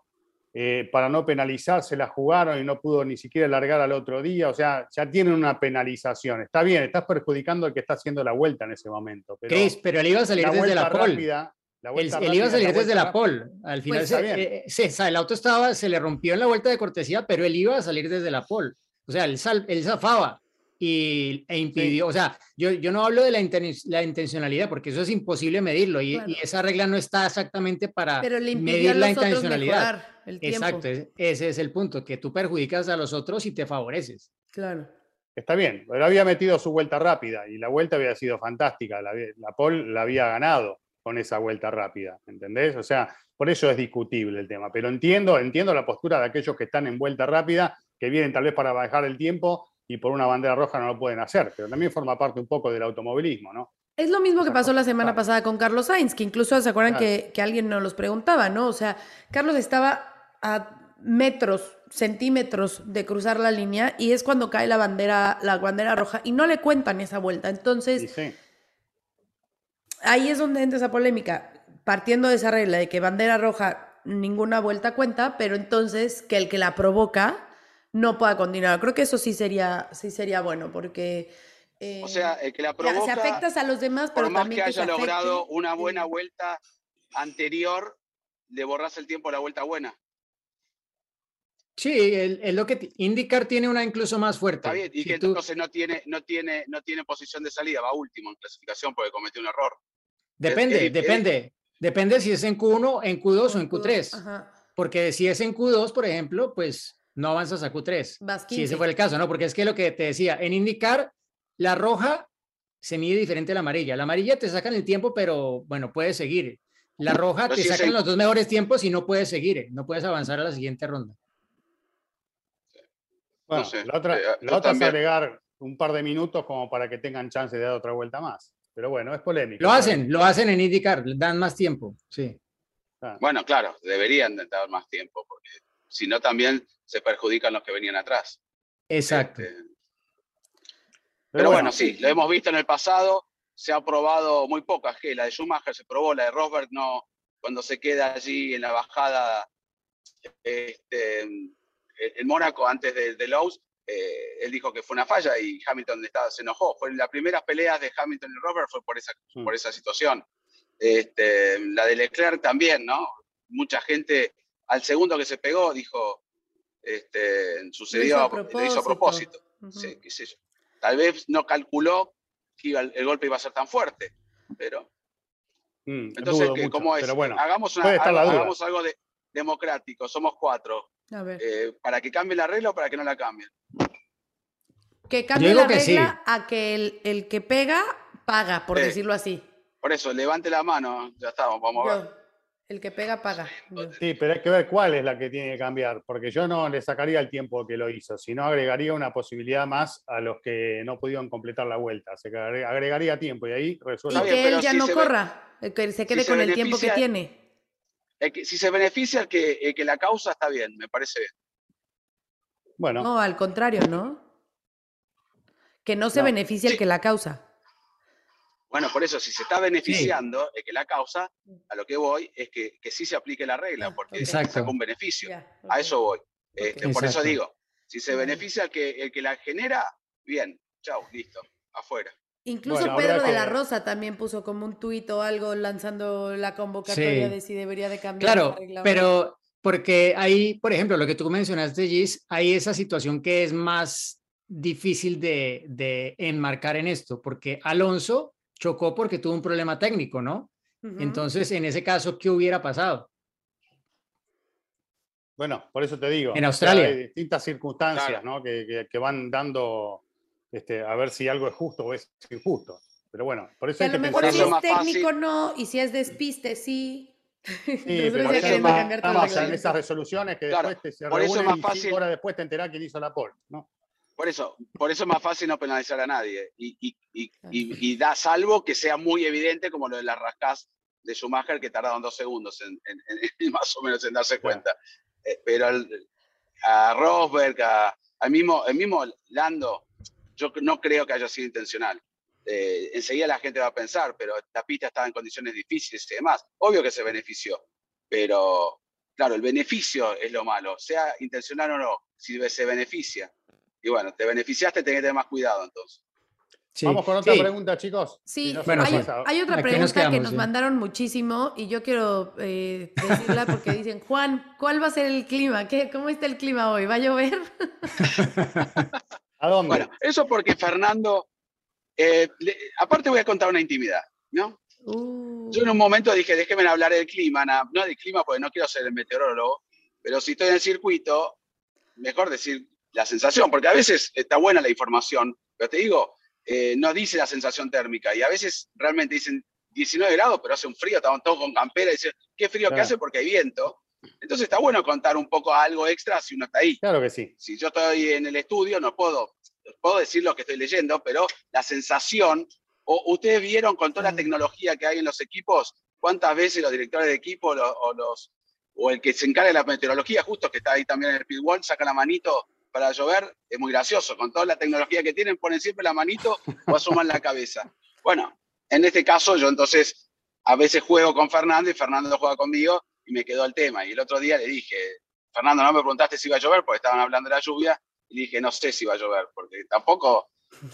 eh, para no penalizar, se la jugaron y no pudo ni siquiera largar al otro día. O sea, ya tienen una penalización. Está bien, estás perjudicando al que está haciendo la vuelta en ese momento. Pero, Pero él iba a salir desde la pole. él, iba a salir desde la pole. Al final, pues eh, el auto estaba, se le rompió en la vuelta de cortesía, pero él iba a salir desde la pole. O sea, él, él zafaba y, e impidió, o sea, yo, yo no hablo de la, la, intencionalidad porque eso es imposible medirlo y, esa regla no está exactamente para medir la intencionalidad. Exacto, ese es el punto, que tú perjudicas a los otros y te favoreces. Claro. Está bien, pero había metido su vuelta rápida y la vuelta había sido fantástica, la, la Paul la había ganado con esa vuelta rápida, ¿entendés? O sea, por eso es discutible el tema, pero entiendo, entiendo la postura de aquellos que están en vuelta rápida, que vienen tal vez para bajar el tiempo y por una bandera roja no lo pueden hacer, pero también forma parte un poco del automovilismo, ¿no? Es lo mismo que pasó la semana pasada con Carlos Sainz, que incluso se acuerdan que, alguien nos los preguntaba, ¿no? O sea, Carlos estaba a metros, centímetros de cruzar la línea y es cuando cae la bandera, la bandera roja y no le cuentan esa vuelta. Entonces, ahí es donde entra esa polémica, partiendo de esa regla de que bandera roja ninguna vuelta cuenta, pero entonces que el que la provoca no pueda continuar. Creo que eso sí sería, sí sería bueno, porque... o sea, el que la provoca... Se afectas a los demás, pero por más también que haya logrado una buena vuelta anterior, le borras el tiempo a la vuelta buena. Sí, es lo que indicar tiene una incluso más fuerte. Está bien, y que entonces no tiene, no, tiene, no tiene posición de salida, va último en clasificación porque cometió un error. Depende, depende. Depende si es en Q1, en Q2 o en Q3. Porque si es en Q2, por ejemplo, pues no avanzas a Q3. Si ese fue el caso, ¿no? Porque es que lo que te decía, en indicar, la roja se mide diferente a la amarilla. La amarilla te sacan el tiempo, pero bueno, puedes seguir. La roja te sacan los dos mejores tiempos y no puedes seguir, no puedes avanzar a la siguiente ronda. Bueno, la otra, eh, la otra es agregar un par de minutos como para que tengan chance de dar otra vuelta más. Pero bueno, es polémico. Lo hacen, lo hacen en indicar, dan más tiempo, sí. Bueno, claro, deberían dar más tiempo, porque si no también se perjudican los que venían atrás. Exacto. Este, pero, bueno, sí, lo hemos visto en el pasado, se ha probado muy pocas, que la de Schumacher se probó, la de Rosberg no, cuando se queda allí en la bajada este, en Mónaco antes de, de Lowe's, eh, él dijo que fue una falla y Hamilton estaba, se enojó. Fue las primeras peleas de Hamilton y Rosberg fue por esa, mm. por esa situación. Este, la de Leclerc también, ¿no? Mucha gente al segundo que se pegó dijo, este, sucedió, lo hizo a propósito. Tal vez no calculó que el, golpe iba a ser tan fuerte, pero... Mm, entonces, ¿cómo es? hagamos, algo, de, democrático, somos cuatro. Eh, ¿Para que cambie la regla o para que no la cambien? Que cambie la regla a que el, que pega, paga, por decirlo así. Por eso, levante la mano, ya estamos, vamos a ver. El que pega, paga. Sí, pero hay que ver cuál es la que tiene que cambiar, porque yo no le sacaría el tiempo que lo hizo, sino agregaría una posibilidad más a los que no pudieron completar la vuelta. Se agregaría tiempo y ahí resuelve. Y que él ya no corra, que se quede con el tiempo que tiene. Si se beneficia el que, que la causa, está bien, me parece bien. Bueno. No, al contrario, ¿no? Que no se beneficia el que la causa. Bueno, por eso, si se está beneficiando de que la causa, a lo que voy es que, que sí se aplique la regla, porque es un beneficio. A eso voy. Este, por eso digo, si se beneficia el que, el que la genera, bien, chao, listo, afuera. Incluso Pedro de la Rosa también puso como un tuit o algo lanzando la convocatoria de si debería de cambiar la regla. Pero Porque ahí, por ejemplo, lo que tú mencionaste, Gis, hay esa situación que es más difícil de, de enmarcar en esto, porque Alonso chocó porque tuvo un problema técnico, ¿no? Ujú. Entonces, en ese caso, ¿qué hubiera pasado? Bueno, por eso te digo. En o sea, Australia. hay distintas circunstancias Claro. ¿no? que, que- que van dando este, a ver si algo es justo o es injusto. Pero bueno, por eso Que a hay lo que mejor Por si es más técnico no, y si es despiste sí. Sí, pero eso más- en reglamento. esas resoluciones que Claro, después te se por eso más y cinco fácil- horas después te enterás quién hizo la pole. ¿no? Por eso, por eso es más fácil no penalizar a nadie. Y, y- y- Claro. y- y da salvo que sea muy evidente, como lo de las rascas de Schumacher, que tardaron dos segundos en, en- en- más o menos en darse Claro. cuenta. Eh, pero al- a Rosberg, a, al mismo, el mismo Lando, yo no creo que haya sido intencional. Eh, enseguida la gente va a pensar, pero la pista estaba en condiciones difíciles y demás. Obvio que se benefició, pero claro, el beneficio es lo malo, sea intencional o no, si se beneficia. Y bueno, te beneficiaste, tenés que tener más cuidado entonces. Sí, Vamos con otra sí. pregunta, chicos. Sí, Si no se Bueno, nos hay, hay otra nos pregunta que nos sí. mandaron muchísimo y yo quiero eh, decirla porque dicen, Juan, ¿cuál va a ser el clima? ¿Qué, ¿Cómo está el clima hoy? ¿Va a llover? ¿A dónde? Bueno, eso porque Fernando, eh, le- aparte voy a contar una intimidad, ¿no? Uh, Yo en un momento dije, déjenme hablar del clima, na- no del clima porque no quiero ser el meteorólogo, pero si estoy en el circuito, mejor decir la sensación, porque a veces está buena la información, pero te digo, eh, no dice la sensación térmica y a veces realmente dicen 19 grados, pero hace un frío, estamos todos con campera y dicen, qué frío que hace porque hay viento. Entonces está bueno contar un poco algo extra si uno está ahí Claro que sí. si yo estoy en el estudio, no puedo, puedo decir lo que estoy leyendo, pero la sensación, o ustedes vieron con toda la Mm. tecnología que hay en los equipos, cuántas veces los directores de equipo lo- o, los, o el que se encarga de la meteorología, justo que está ahí también en el pit wall, saca la manito para llover, es muy gracioso, con toda la tecnología que tienen, ponen siempre la manito o asoman la cabeza. Bueno, en este caso yo entonces a veces juego con Fernando y Fernando juega conmigo y me quedó el tema. Y el otro día le dije, Fernando, no me preguntaste si iba a llover porque estaban hablando de la lluvia. Y le dije, no sé si va a llover, porque tampoco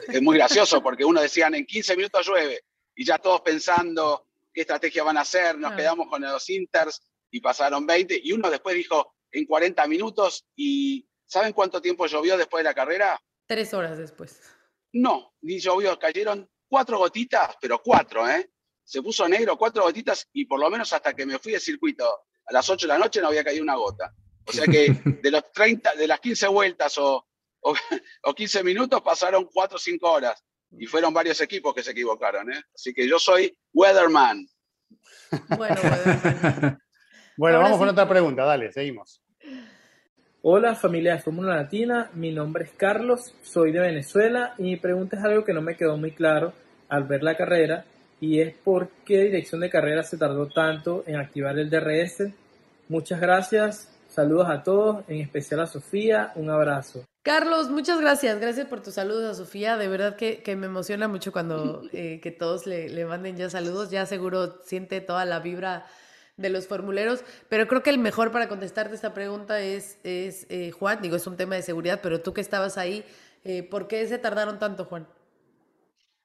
es muy gracioso, porque uno decían en 15 minutos llueve y ya todos pensando qué estrategia van a hacer, nos quedamos con los Inters y pasaron 20 y uno después dijo en 40 minutos y ¿saben cuánto tiempo llovió después de la carrera? tres horas después. No, ni llovió, cayeron cuatro gotitas, pero cuatro, ¿eh? Se puso negro, cuatro gotitas, y por lo menos hasta que me fui del circuito a las 8 de la noche no había caído una gota. O sea que de los 30, de las 15 vueltas o, o, o 15 minutos pasaron 4 o 5 horas. Y fueron varios equipos que se equivocaron, ¿eh? Así que yo soy weatherman. Bueno, bueno, Bueno, Ahora vamos con otra pregunta. Dale, seguimos. Hola familia de Fórmula Latina, mi nombre es Carlos, soy de Venezuela y mi pregunta es algo que no me quedó muy claro al ver la carrera y es por qué dirección de carrera se tardó tanto en activar el DRS. Muchas gracias, saludos a todos, en especial a Sofía, un abrazo. Carlos, muchas gracias. Gracias por tus saludos a Sofía. De verdad que, que me emociona mucho cuando eh, que todos le, le manden ya saludos. Ya seguro siente toda la vibra de los formuleros. Pero creo que el mejor para contestarte esta pregunta es, es eh, Juan. Digo, es un tema de seguridad, pero tú que estabas ahí, eh, ¿por qué se tardaron tanto, Juan?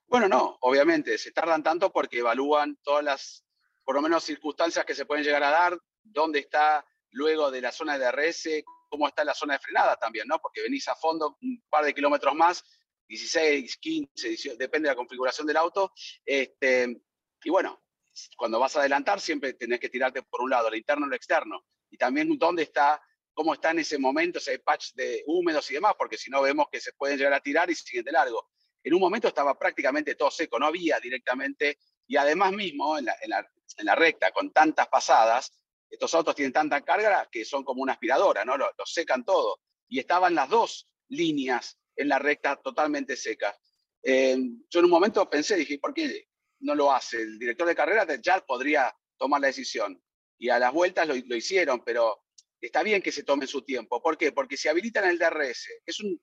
Bueno, no, obviamente, se tardan tanto porque evalúan todas las, por lo menos, circunstancias que se pueden llegar a dar, dónde está luego de la zona de DRS, cómo está la zona de frenada también, ¿no? Porque venís a fondo un par de kilómetros más, 16, 15, 18, depende de la configuración del auto. Este, y bueno, cuando vas a adelantar siempre tenés que tirarte por un lado, el interno o el externo. Y también dónde está, cómo está en ese momento ese patch de húmedos y demás, porque si no vemos que se pueden llegar a tirar y siguen de largo. En un momento estaba prácticamente todo seco, no había directamente, y además mismo en la, recta, con tantas pasadas, estos autos tienen tanta carga que son como una aspiradora, ¿no? Lo, lo, secan todo. Y estaban las dos líneas en la recta totalmente secas. Eh, yo en un momento pensé, dije, ¿por qué no lo hace? El director de carrera ya podría tomar la decisión. Y a las vueltas lo, lo hicieron, pero está bien que se tomen su tiempo. ¿Por qué? Porque si habilitan el DRS, es, un,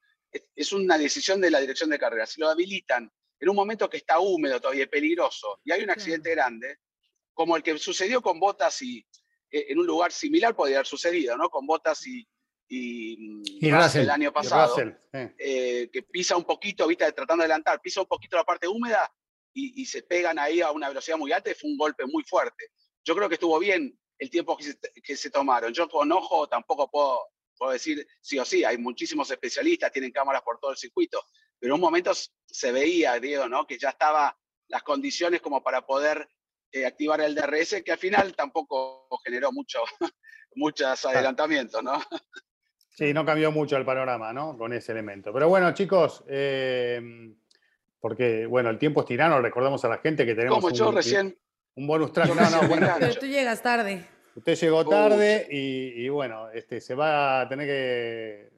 es una decisión de la dirección de carrera, si lo habilitan en un momento que está húmedo todavía, peligroso, y hay un accidente claro. grande, como el que sucedió con Botas y en un lugar similar podría haber sucedido, ¿no? Con Botas y, y, y Russell, el año pasado, Russell, eh. Eh, que pisa un poquito, viste, tratando de adelantar, pisa un poquito la parte húmeda y, y, se pegan ahí a una velocidad muy alta y fue un golpe muy fuerte. Yo creo que estuvo bien el tiempo que se, que se tomaron. Yo con ojo tampoco puedo, puedo decir sí o sí, hay muchísimos especialistas, tienen cámaras por todo el circuito, pero en un momento se veía, Diego, ¿no? que ya estaba las condiciones como para poder eh, activar el DRS, que al final tampoco generó mucho, muchos adelantamientos, ¿no? Sí, no cambió mucho el panorama, ¿no? Con ese elemento. Pero bueno, chicos, eh, porque, bueno, el tiempo es tirano, recordamos a la gente que tenemos Como yo un, recién, un bonus track. yo No, no, bueno. Pero tú llegas tarde. Usted llegó tarde y, y, bueno, este, se va a tener que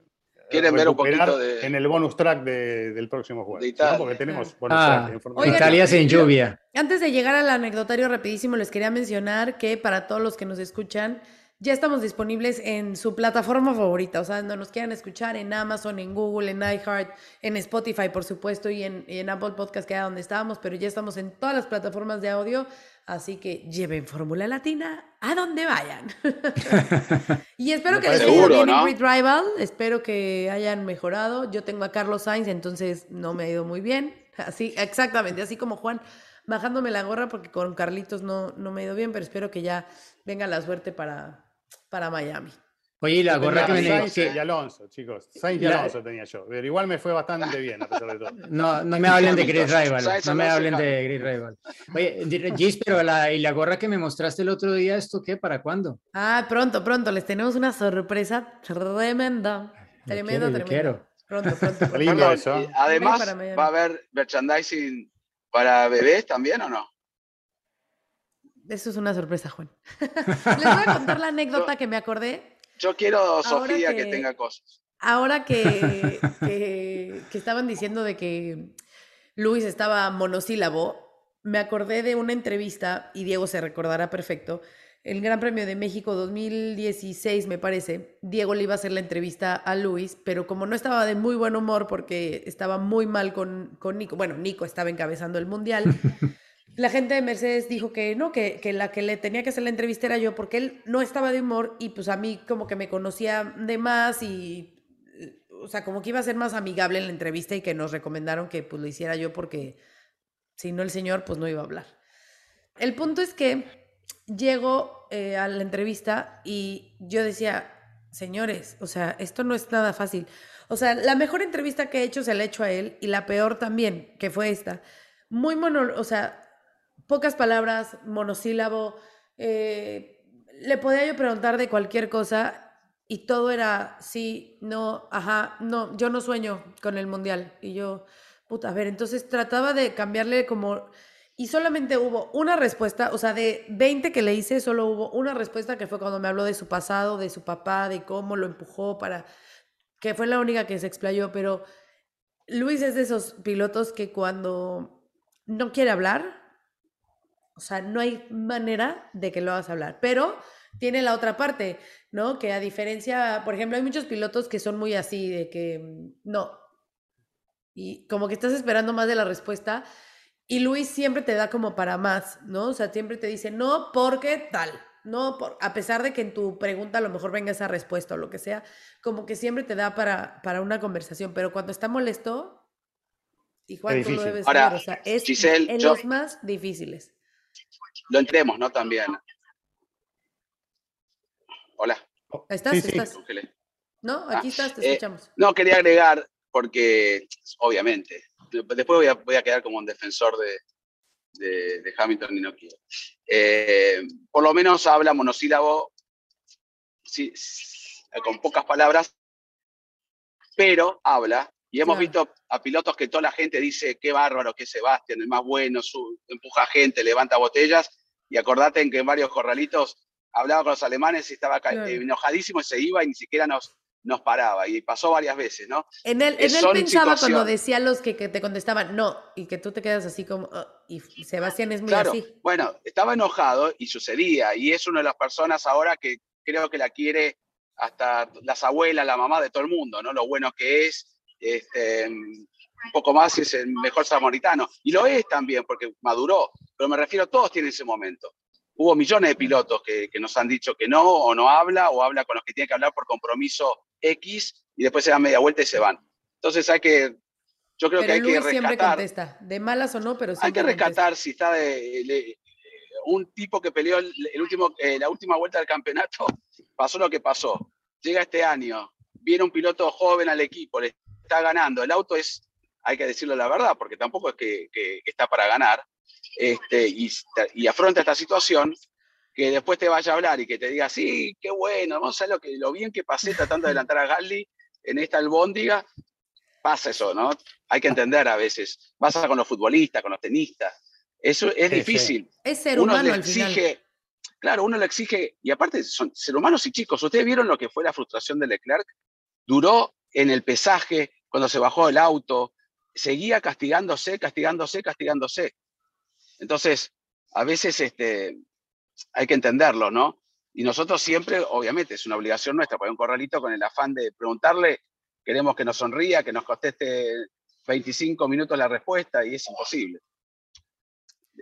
¿Quieren ver un recuperar poquito de- en el bonus track de- del próximo jueves. de ¿no? Italia? Porque tenemos bonus Ah, track en Fórmula Oigan, Italia sin lluvia. Antes de llegar al anecdotario rapidísimo, les quería mencionar que para todos los que nos escuchan, ya estamos disponibles en su plataforma favorita, o sea, donde nos quieran escuchar, en Amazon, en Google, en iHeart, en Spotify, por supuesto, y en, y en Apple Podcast, que era donde estábamos, pero ya estamos en todas las plataformas de audio, así que lleven Fórmula Latina a donde vayan. y espero que les seguro, bien ¿no? en Rival, espero que hayan mejorado. Yo tengo a Carlos Sainz, entonces no me ha ido muy bien. Así, exactamente, así como Juan bajándome la gorra porque con Carlitos no, no me ha ido bien, pero espero que ya venga la suerte para, para Miami. Oye, y la gorra que me... Sainz que- y Alonso, chicos. Sainz y La- Alonso tenía yo. Pero igual me fue bastante bien, a pesar de todo. No, no me hablen de Hamilton. Rival, no me hablen de Grid Rival. Oye, Gis, pero la, y la gorra que me mostraste el otro día, ¿esto qué? ¿Para cuándo? Ah, pronto, pronto, les tenemos una sorpresa tremenda. Tremenda, quiero, tremenda. quiero. Pronto, pronto. pronto. Lindo eso. y además. ¿va a haber merchandising para bebés también o no? Eso es una sorpresa, Juan. Les voy a contar la anécdota que me acordé Yo quiero, Sofía, que... que- tenga cosas. Ahora que, que, que estaban diciendo de que Luis estaba monosílabo, me acordé de una entrevista, y Diego se recordará perfecto, el Gran Premio de México 2016, me parece, Diego le iba a hacer la entrevista a Luis, pero como no estaba de muy buen humor porque estaba muy mal con, con Nico, bueno, Nico estaba encabezando el Mundial, la gente de Mercedes dijo que no, que, que la que le tenía que hacer la entrevista era yo, porque él no estaba de humor y pues a mí como que me conocía de más y, o sea, como que iba a ser más amigable en la entrevista y que nos recomendaron que pues lo hiciera yo porque si no el señor pues no iba a hablar. El punto es que llego eh, a la entrevista y yo decía, señores, o sea, esto no es nada fácil. O sea, la mejor entrevista que he hecho se la he hecho a él y la peor también, que fue esta. Muy mono, o sea, pocas palabras, monosílabo. eh, le podía yo preguntar de cualquier cosa y todo era sí, no, ajá, no, yo no sueño con el mundial. Y yo, puta, a ver, entonces trataba de cambiarle como... Y solamente hubo una respuesta, o sea, de 20 que le hice, solo hubo una respuesta que fue cuando me habló de su pasado, de su papá, de cómo lo empujó para... que fue la única que se explayó, pero Luis es de esos pilotos que cuando no quiere hablar, o sea, no hay manera de que lo hagas hablar. Pero tiene la otra parte, ¿no? Que a diferencia, por ejemplo, hay muchos pilotos que son muy así, de que mm, no. Y como que estás esperando más de la respuesta. Y Luis siempre te da como para más, ¿no? O sea, siempre te dice, no, porque tal. No, por, a pesar de que en tu pregunta a lo mejor venga esa respuesta o lo que sea, como que siempre te da para, para una conversación. Pero cuando está molesto, y Juan, tú lo debes Ahora, saber, o sea, es Giselle, en yo- los más difíciles. Lo entremos, ¿no? También. Hola, ¿Estás? Sí, sí. ¿Estás? ¿No? Aquí estás, te eh, escuchamos. No, quería agregar, porque obviamente, después voy a, voy a quedar como un defensor de, de, de Hamilton y no quiero. Eh, por lo menos habla monosílabo, sí, sí, con pocas palabras, pero habla. Y hemos Claro. visto a pilotos que toda la gente dice, qué bárbaro que Sebastián, el más bueno, su, empuja gente, levanta botellas. Y acordate en que en varios corralitos hablaba con los alemanes y estaba Claro. enojadísimo y se iba y ni siquiera nos, nos paraba. Y pasó varias veces, ¿no? En él, en él pensaba cuando situaciones. decía los que, que te contestaban no, y que tú te quedas así como, "Ah", y Sebastián es muy Claro, así. bueno, estaba enojado y sucedía, y es una de las personas ahora que creo que la quiere hasta las abuelas, la mamá de todo el mundo, ¿no? Lo bueno que es, este, un poco más es el mejor samaritano, y lo es también porque maduró, pero me refiero, todos tienen ese momento. Hubo millones de pilotos que, que nos han dicho que no, o no habla, o habla con los que tiene que hablar por compromiso X, y después se dan media vuelta y se van. Entonces hay que, yo creo Pero que hay Luis que siempre rescatar contesta, de malas o no, pero hay siempre que contesta. rescatar si está de, un tipo que peleó el, el último, eh, la última vuelta del campeonato, pasó lo que pasó. Llega este año, viene un piloto joven al equipo, le está ganando. El auto es, hay que decirlo la verdad, porque tampoco es que, que- que está para ganar, este, y, y afronta esta situación, que después te vaya a hablar y que te diga, sí, qué bueno, vamos a ver lo, que, lo bien que pasé tratando de adelantar a Gasly en esta albóndiga. Pasa eso, ¿no? Hay que entender a veces. Pasa con los futbolistas, con los tenistas. Eso es Sí, sí. difícil Es ser uno humano le al final. exige, claro, uno le exige, y aparte son ser humanos y chicos, ustedes vieron lo que fue la frustración de Leclerc, duró en el pesaje, cuando se bajó del auto, seguía castigándose, castigándose, castigándose. Entonces, a veces este, hay que entenderlo, ¿no? Y nosotros siempre, obviamente, es una obligación nuestra, poner un corralito con el afán de preguntarle, queremos que nos sonría, que nos conteste 25 minutos la respuesta, y es imposible.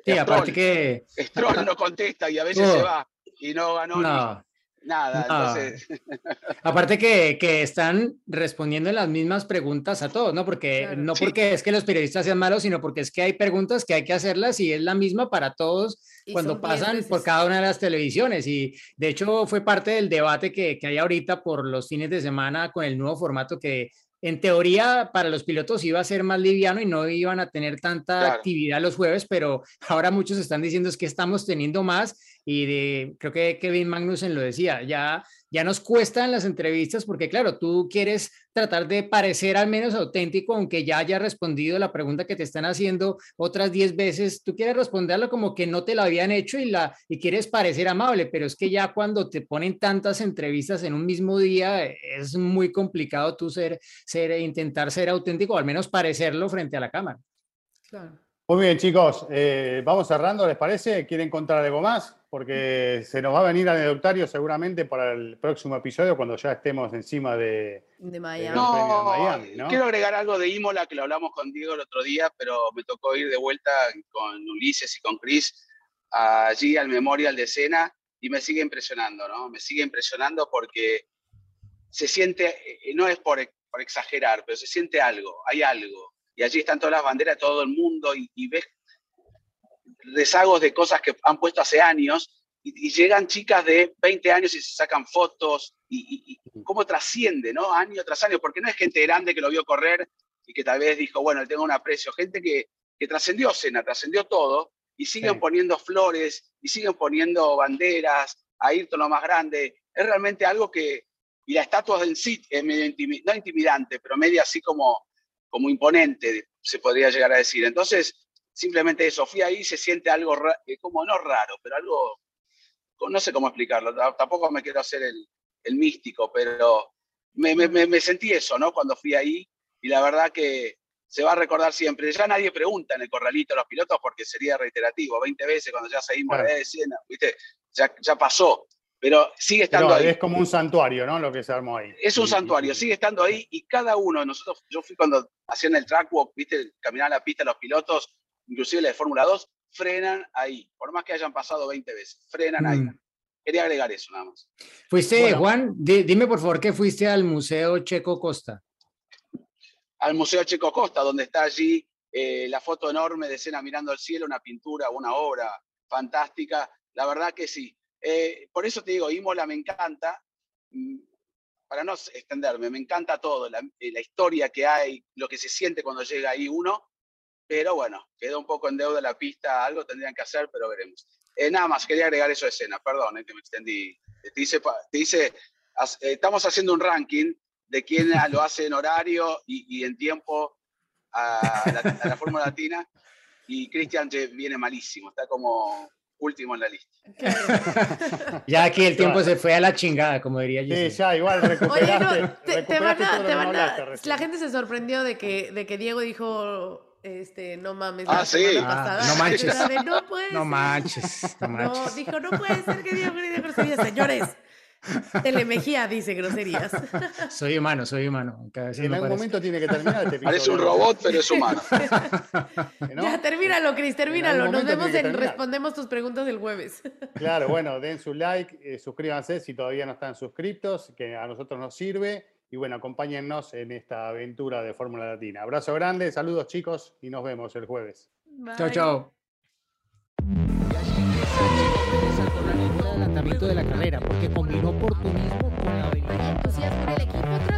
Sí, aparte que Stroll no contesta y a veces Oh. se va y no ganó no, nada. no. Entonces, aparte que, que están respondiendo las mismas preguntas a todos, ¿no? Porque Claro. no Sí. porque es que los periodistas sean malos, sino porque es que hay preguntas que hay que hacerlas y es la misma para todos Y cuando pasan por cada una de las televisiones. Y de hecho fue parte del debate que, que hay ahorita por los fines de semana con el nuevo formato que en teoría para los pilotos iba a ser más liviano y no iban a tener tanta Claro. actividad los jueves, pero ahora muchos están diciendo es que estamos teniendo más y de, creo que Kevin Magnussen lo decía, ya, ya nos cuestan las entrevistas porque claro, tú quieres tratar de parecer al menos auténtico, aunque ya haya respondido la pregunta que te están haciendo otras 10 veces, tú quieres responderlo como que no te la habían hecho y, la, y quieres parecer amable, pero es que ya cuando te ponen tantas entrevistas en un mismo día, eh, es muy complicado tú ser, ser, intentar ser auténtico, o al menos parecerlo frente a la cámara. Claro. Muy bien, chicos, eh, vamos cerrando, ¿les parece? ¿Quieren contar algo más? Porque se nos va a venir anecdotario seguramente para el próximo episodio cuando ya estemos encima de... Miami. No, Miami, ¿no? quiero agregar algo de Imola que lo hablamos con Diego el otro día, pero me tocó ir de vuelta con Ulises y con Chris allí al Memorial de Cena y me sigue impresionando, ¿no? Me sigue impresionando porque se siente, eh, no es por, por exagerar, pero se siente algo, hay algo. Y allí están todas las banderas de todo el mundo y, y ves rezagos de cosas que han puesto hace años y, y llegan chicas de 20 años y se sacan fotos y, y- y cómo trasciende, ¿no? Año tras año, porque no es gente grande que lo vio correr y que tal vez dijo, bueno, le tengo un aprecio, gente que, que trascendió Cena, trascendió todo y siguen Sí. poniendo flores y siguen poniendo banderas, a Ayrton lo más grande. Es realmente algo que, y la estatua en sí es medio intimi- no intimidante, pero medio así como, como imponente, se podría llegar a decir. Entonces, simplemente eso, fui ahí, se siente algo, como no raro, pero algo, no sé cómo explicarlo, ta- tampoco me quiero hacer el, el místico, pero me, me- me- me sentí eso, ¿no? Cuando fui ahí, y la verdad que se va a recordar siempre. Ya nadie pregunta en el corralito a los pilotos porque sería reiterativo, 20 veces cuando ya seguimos Claro. la de Siena, ¿viste? Ya, ya pasó, pero sigue estando Pero ahí. es como un santuario, ¿no? Lo que se armó ahí. Es un Y- santuario, y- sigue estando ahí y cada uno de nosotros, yo fui cuando hacían el track walk, viste, caminaban la pista los pilotos, inclusive la de Fórmula 2, frenan ahí, por más que hayan pasado 20 veces, frenan ahí. Mm. Quería agregar eso nada más. Fuiste, Bueno. Juan, di- dime por favor que fuiste al Museo Checo Costa. Al Museo Checo Costa, donde está allí eh, la foto enorme de escena mirando al cielo, una pintura, una obra fantástica, la verdad que sí. Eh, por eso te digo, Imola me encanta, mm, para no extenderme, me encanta todo, la, eh, la historia que hay, lo que se siente cuando llega ahí uno, pero bueno, quedó un poco en deuda la pista, algo tendrían que hacer, pero veremos. Eh, nada más, quería agregar eso de escena, perdón, eh, que me extendí. Te hice, pa- te hice- eh, estamos haciendo un ranking de quién lo hace en horario y, y en tiempo a la, a la Fórmula Latina, y Cristian viene malísimo, está como último en la lista. Ya aquí el tiempo se fue a la chingada, como diría Sí, Giselle. ya, igual Oye, recuperaste, no, te, te van recuperaste a, todo lo te van a- recién. la gente se sorprendió de que, de que Diego dijo, este, no mames, Ah, la sí. semana Ah, no manches. De, no puede No ser". manches, no No, manches. dijo, no puede ser que grite groserías, señores. Telemejía dice groserías. Soy humano, soy humano. En no algún parece. momento tiene que terminar este. Parece un robot, pero es humano. ¿no? Ya, termínalo, Cris, termínalo. Nos vemos en. Respondemos tus preguntas el jueves. Claro, bueno, den su like, eh, suscríbanse si todavía no están suscriptos, que a nosotros nos sirve. Y bueno, acompáñennos en esta aventura de Fórmula Latina. Abrazo grande, saludos chicos y nos vemos el jueves. Chao, chao. saltó la lengua de adelantamiento de la carrera, porque combinó oportunismo con la habilidad. entusiasmo en el equipo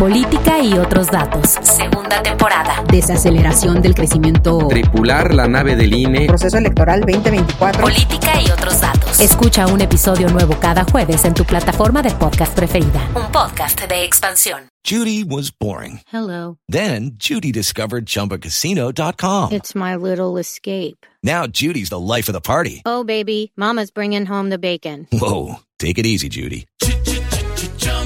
Política y otros datos. Segunda temporada. Desaceleración del crecimiento. Tripular la nave del INE. Proceso electoral 2024. Política y otros datos. Escucha un episodio nuevo cada jueves en tu plataforma de podcast preferida. Un podcast de expansión. Judy was boring. Hello. Then Judy discovered ChumbaCasino.com. It's my little escape. Now Judy's the life of the party. Oh, baby, Mama's bringing home the bacon. Whoa, take it easy, Judy.